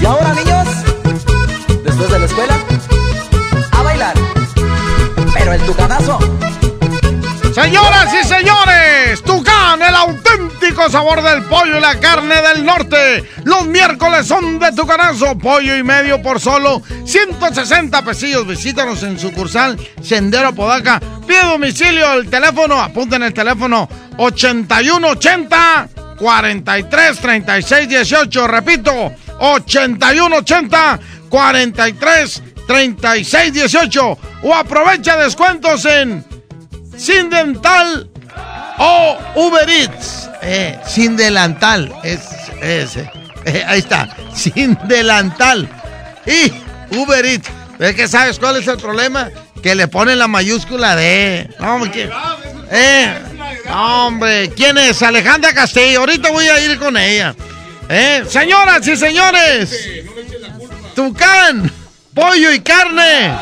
Y ahora, niños, después de la escuela, a bailar. Pero el tucanazo. Señoras y señores, Tucán, el auténtico sabor del pollo y la carne del norte. Los miércoles son de Tucanazo, pollo y medio por solo 160 pesillos. Visítanos en sucursal Sendero Podaca. Pide domicilio, el teléfono, apunten el teléfono 8180 43 36 18. Repito, 8180 43 36 18. O aprovecha descuentos en Sin Dental o Uber Eats. Eh, sin delantal. Es, ese. Eh, ahí está. Sin delantal. Y Uber Eats. ¿Ves que sabes cuál es el problema? Que le ponen la mayúscula de. No, hombre. Eh, hombre, ¿quién es? Alejandra Castillo. Ahorita voy a ir con ella. Eh, señoras y señores. Tucán, pollo y carne.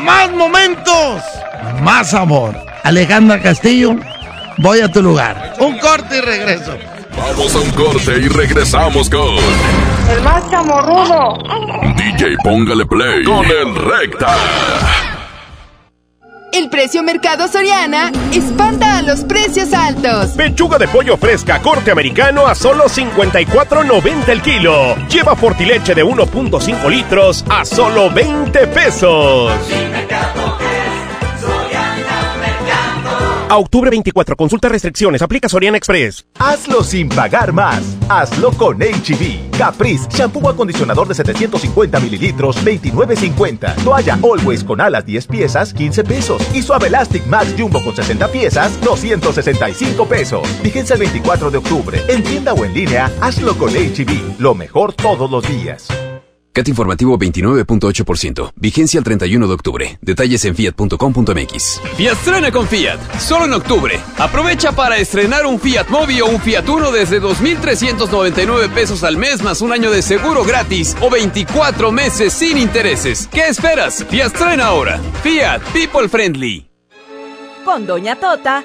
Más momentos, más amor. Alejandra Castillo, voy a tu lugar. Un corte y regreso. Vamos a un corte y regresamos con El más chamorrudo. DJ Póngale Play con el Recta. El precio Mercado Soriana espanta a los precios altos. Pechuga de pollo fresca corte americano a solo 54.90 el kilo. Lleva fortileche de 1.5 litros a solo 20 pesos. A octubre 24, consulta restricciones, aplica Soriana Express. Hazlo sin pagar más. Hazlo con HB. Caprice, shampoo acondicionador de 750 mililitros, 29.50. Toalla Always con alas 10 piezas, 15 pesos. Y Suave Elastic Max Jumbo con 60 piezas, 265 pesos. Vigencia el 24 de octubre. En tienda o en línea, hazlo con HB. Lo mejor todos los días. CAT informativo 29.8%. Vigencia el 31 de octubre. Detalles en fiat.com.mx. Fiat estrena con Fiat. Solo en octubre. Aprovecha para estrenar un Fiat Mobi o un Fiat Uno desde 2.399 pesos al mes más un año de seguro gratis o 24 meses sin intereses. ¿Qué esperas? Fiat estrena ahora. Fiat People Friendly. Con Doña Tota,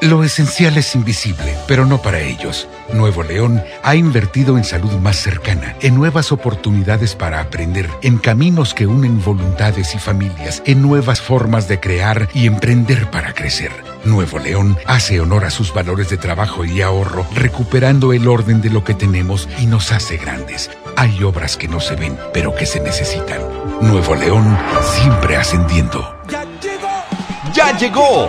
Lo esencial es invisible, pero no para ellos. Nuevo León ha invertido en salud más cercana, en nuevas oportunidades para aprender, en caminos que unen voluntades y familias, en nuevas formas de crear y emprender para crecer. Nuevo León hace honor a sus valores de trabajo y ahorro, recuperando el orden de lo que tenemos y nos hace grandes. Hay obras que no se ven, pero que se necesitan. Nuevo León siempre ascendiendo. ¡Ya llegó! Ya llegó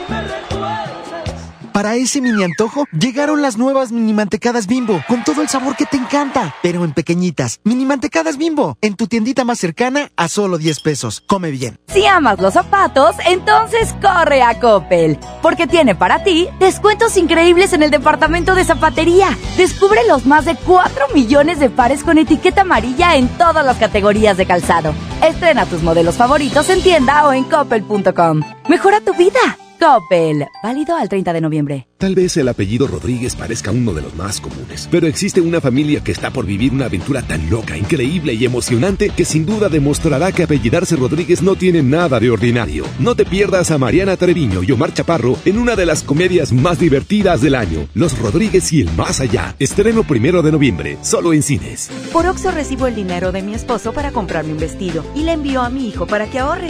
Para ese mini antojo, llegaron las nuevas mini mantecadas bimbo, con todo el sabor que te encanta, pero en pequeñitas. Mini mantecadas bimbo, en tu tiendita más cercana a solo 10 pesos. Come bien. Si amas los zapatos, entonces corre a Coppel, porque tiene para ti descuentos increíbles en el departamento de zapatería. Descubre los más de 4 millones de pares con etiqueta amarilla en todas las categorías de calzado. Estrena tus modelos favoritos en tienda o en coppel.com. Mejora tu vida. Coppel. Válido al 30 de noviembre. Tal vez el apellido Rodríguez parezca uno de los más comunes, pero existe una familia que está por vivir una aventura tan loca, increíble y emocionante que sin duda demostrará que apellidarse Rodríguez no tiene nada de ordinario. No te pierdas a Mariana Treviño y Omar Chaparro en una de las comedias más divertidas del año, Los Rodríguez y el Más Allá. Estreno primero de noviembre, solo en cines. Por Oxo recibo el dinero de mi esposo para comprarme un vestido y le envío a mi hijo para que ahorre.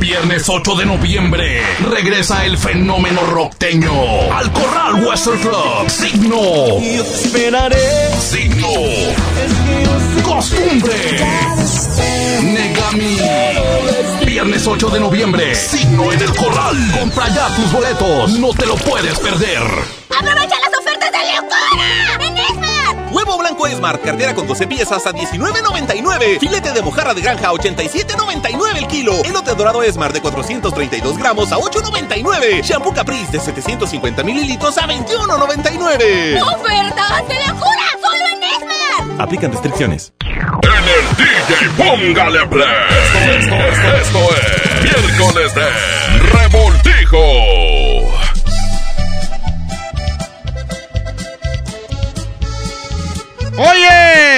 Viernes 8 de noviembre regresa el fenómeno rockteño al Corral Western Club. Signo. esperaré. Signo. Costumbre. Negami. Viernes 8 de noviembre. Signo en el Corral. Compra ya tus boletos. No te lo puedes perder. ¡Aprovecha las ofertas de locura! Huevo blanco Esmar, cartera con 12 piezas a 19.99. Filete de mojarra de granja a 87.99 el kilo. Elote dorado Esmar de 432 gramos a 8.99. Shampoo Caprice de 750 mililitros a 21.99. ¡Ofertas de locura! ¡Solo en Esmar! Aplican restricciones. En el DJ Póngale Play. Esto, esto, esto, esto es miércoles de Revoltijo.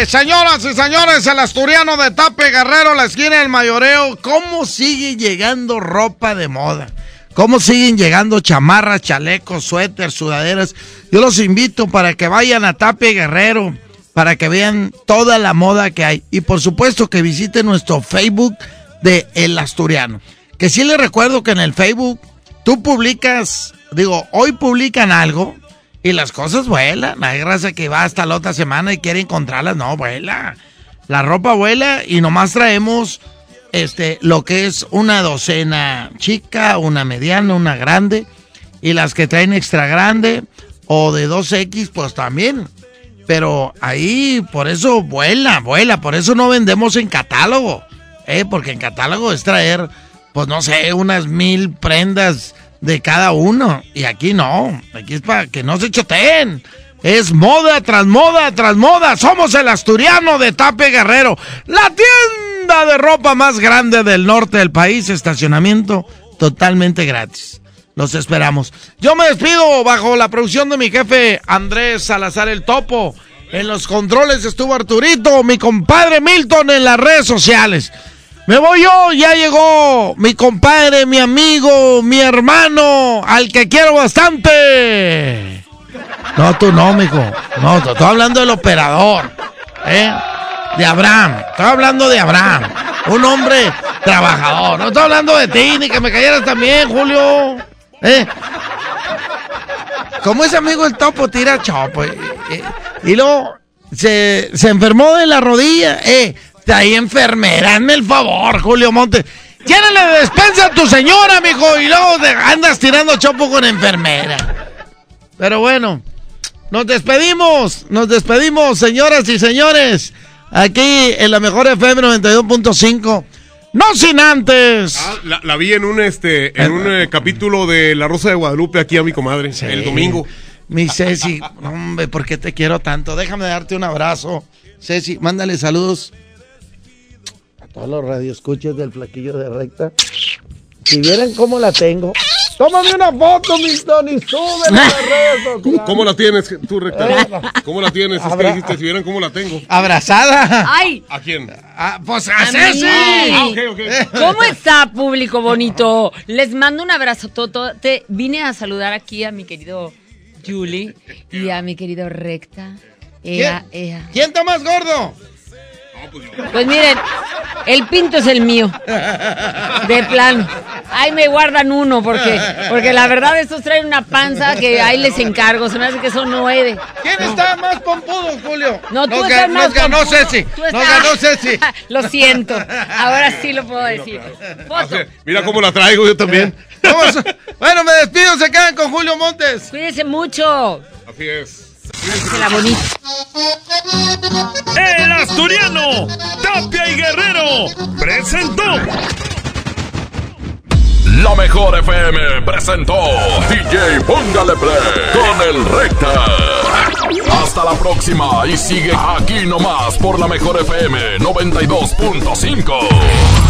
Señoras y señores, el asturiano de Tape Guerrero, la esquina del mayoreo, ¿cómo sigue llegando ropa de moda? ¿Cómo siguen llegando chamarras, chalecos, suéteres, sudaderas? Yo los invito para que vayan a Tape Guerrero, para que vean toda la moda que hay. Y por supuesto que visiten nuestro Facebook de El Asturiano. Que sí les recuerdo que en el Facebook tú publicas, digo, hoy publican algo y las cosas vuelan. Hay raza que va hasta la otra semana y quiere encontrarlas. No, vuela. La ropa vuela y nomás traemos este, lo que es una docena chica, una mediana, una grande. Y las que traen extra grande o de 2X, pues también. Pero ahí, por eso vuela, vuela. Por eso no vendemos en catálogo. ¿eh? Porque en catálogo es traer, pues no sé, unas mil prendas de cada uno. Y aquí no. Aquí es para que no se choteen. Es moda tras moda tras moda. Somos el asturiano de Tape Guerrero. La tienda de ropa más grande del norte del país. Estacionamiento totalmente gratis. Los esperamos. Yo me despido bajo la producción de mi jefe Andrés Salazar el Topo. En los controles estuvo Arturito, mi compadre Milton en las redes sociales. Me voy yo, ya llegó mi compadre, mi amigo, mi hermano, al que quiero bastante. No, tú no, mijo. No, estoy hablando del operador. ¿Eh? De Abraham. Estoy hablando de Abraham. Un hombre trabajador. No estoy hablando de ti, ni que me cayeras también, Julio. ¿Eh? Como ese amigo el topo tira chopo. y luego se, se enfermó de la rodilla. Eh, de ahí enfermera, hazme el favor, Julio Montes. Llénale de despensa a tu señora, mijo, y luego andas tirando chopo con enfermera. Pero bueno, nos despedimos, nos despedimos, señoras y señores, aquí en la mejor FM 92.5. No sin antes. Ah, la, la vi en un este en un eh, capítulo de La Rosa de Guadalupe aquí a mi comadre el domingo. Mi Ceci, hombre, ¿por qué te quiero tanto? Déjame darte un abrazo. Ceci, mándale saludos todos los radioescuchas del flaquillo de recta. Si vieran cómo la tengo. Tómame una foto, mis Tony, súbela a las redes sociales. ¿Cómo la tienes tú, Recta? Eh. ¿Cómo la tienes? Es que dijiste, si vieran cómo la tengo. Abrazada. ¡Ay! ¿A quién? Ah, pues a A Ceci. Ah, ok, ok. ¿Cómo está, público bonito? Les mando un abrazo, Toto. Te vine a saludar aquí a mi querido Julie y a mi querido Recta. Ea, ea. ¿Quién está más gordo? Pues miren, el pinto es el mío. De plano. Ahí me guardan uno porque, porque la verdad estos traen una panza que ahí les encargo. Se me hace que son nueve. ¿Quién está más pompudo, Julio? No, tú nos, estás más nos ganó pompudo. Ceci. Tú Nos estás- ganó Ceci. Lo siento. Ahora sí lo puedo decir. Foto. Mira cómo la traigo yo también. Vamos. Bueno, me despido. Se quedan con Julio Montes. Cuídense mucho. Así es. Se la bonita. El asturiano, Tapia y Guerrero, presentó. La mejor FM presentó DJ Póngale Play con el Recta. Hasta la próxima y sigue aquí nomás por la mejor FM 92.5.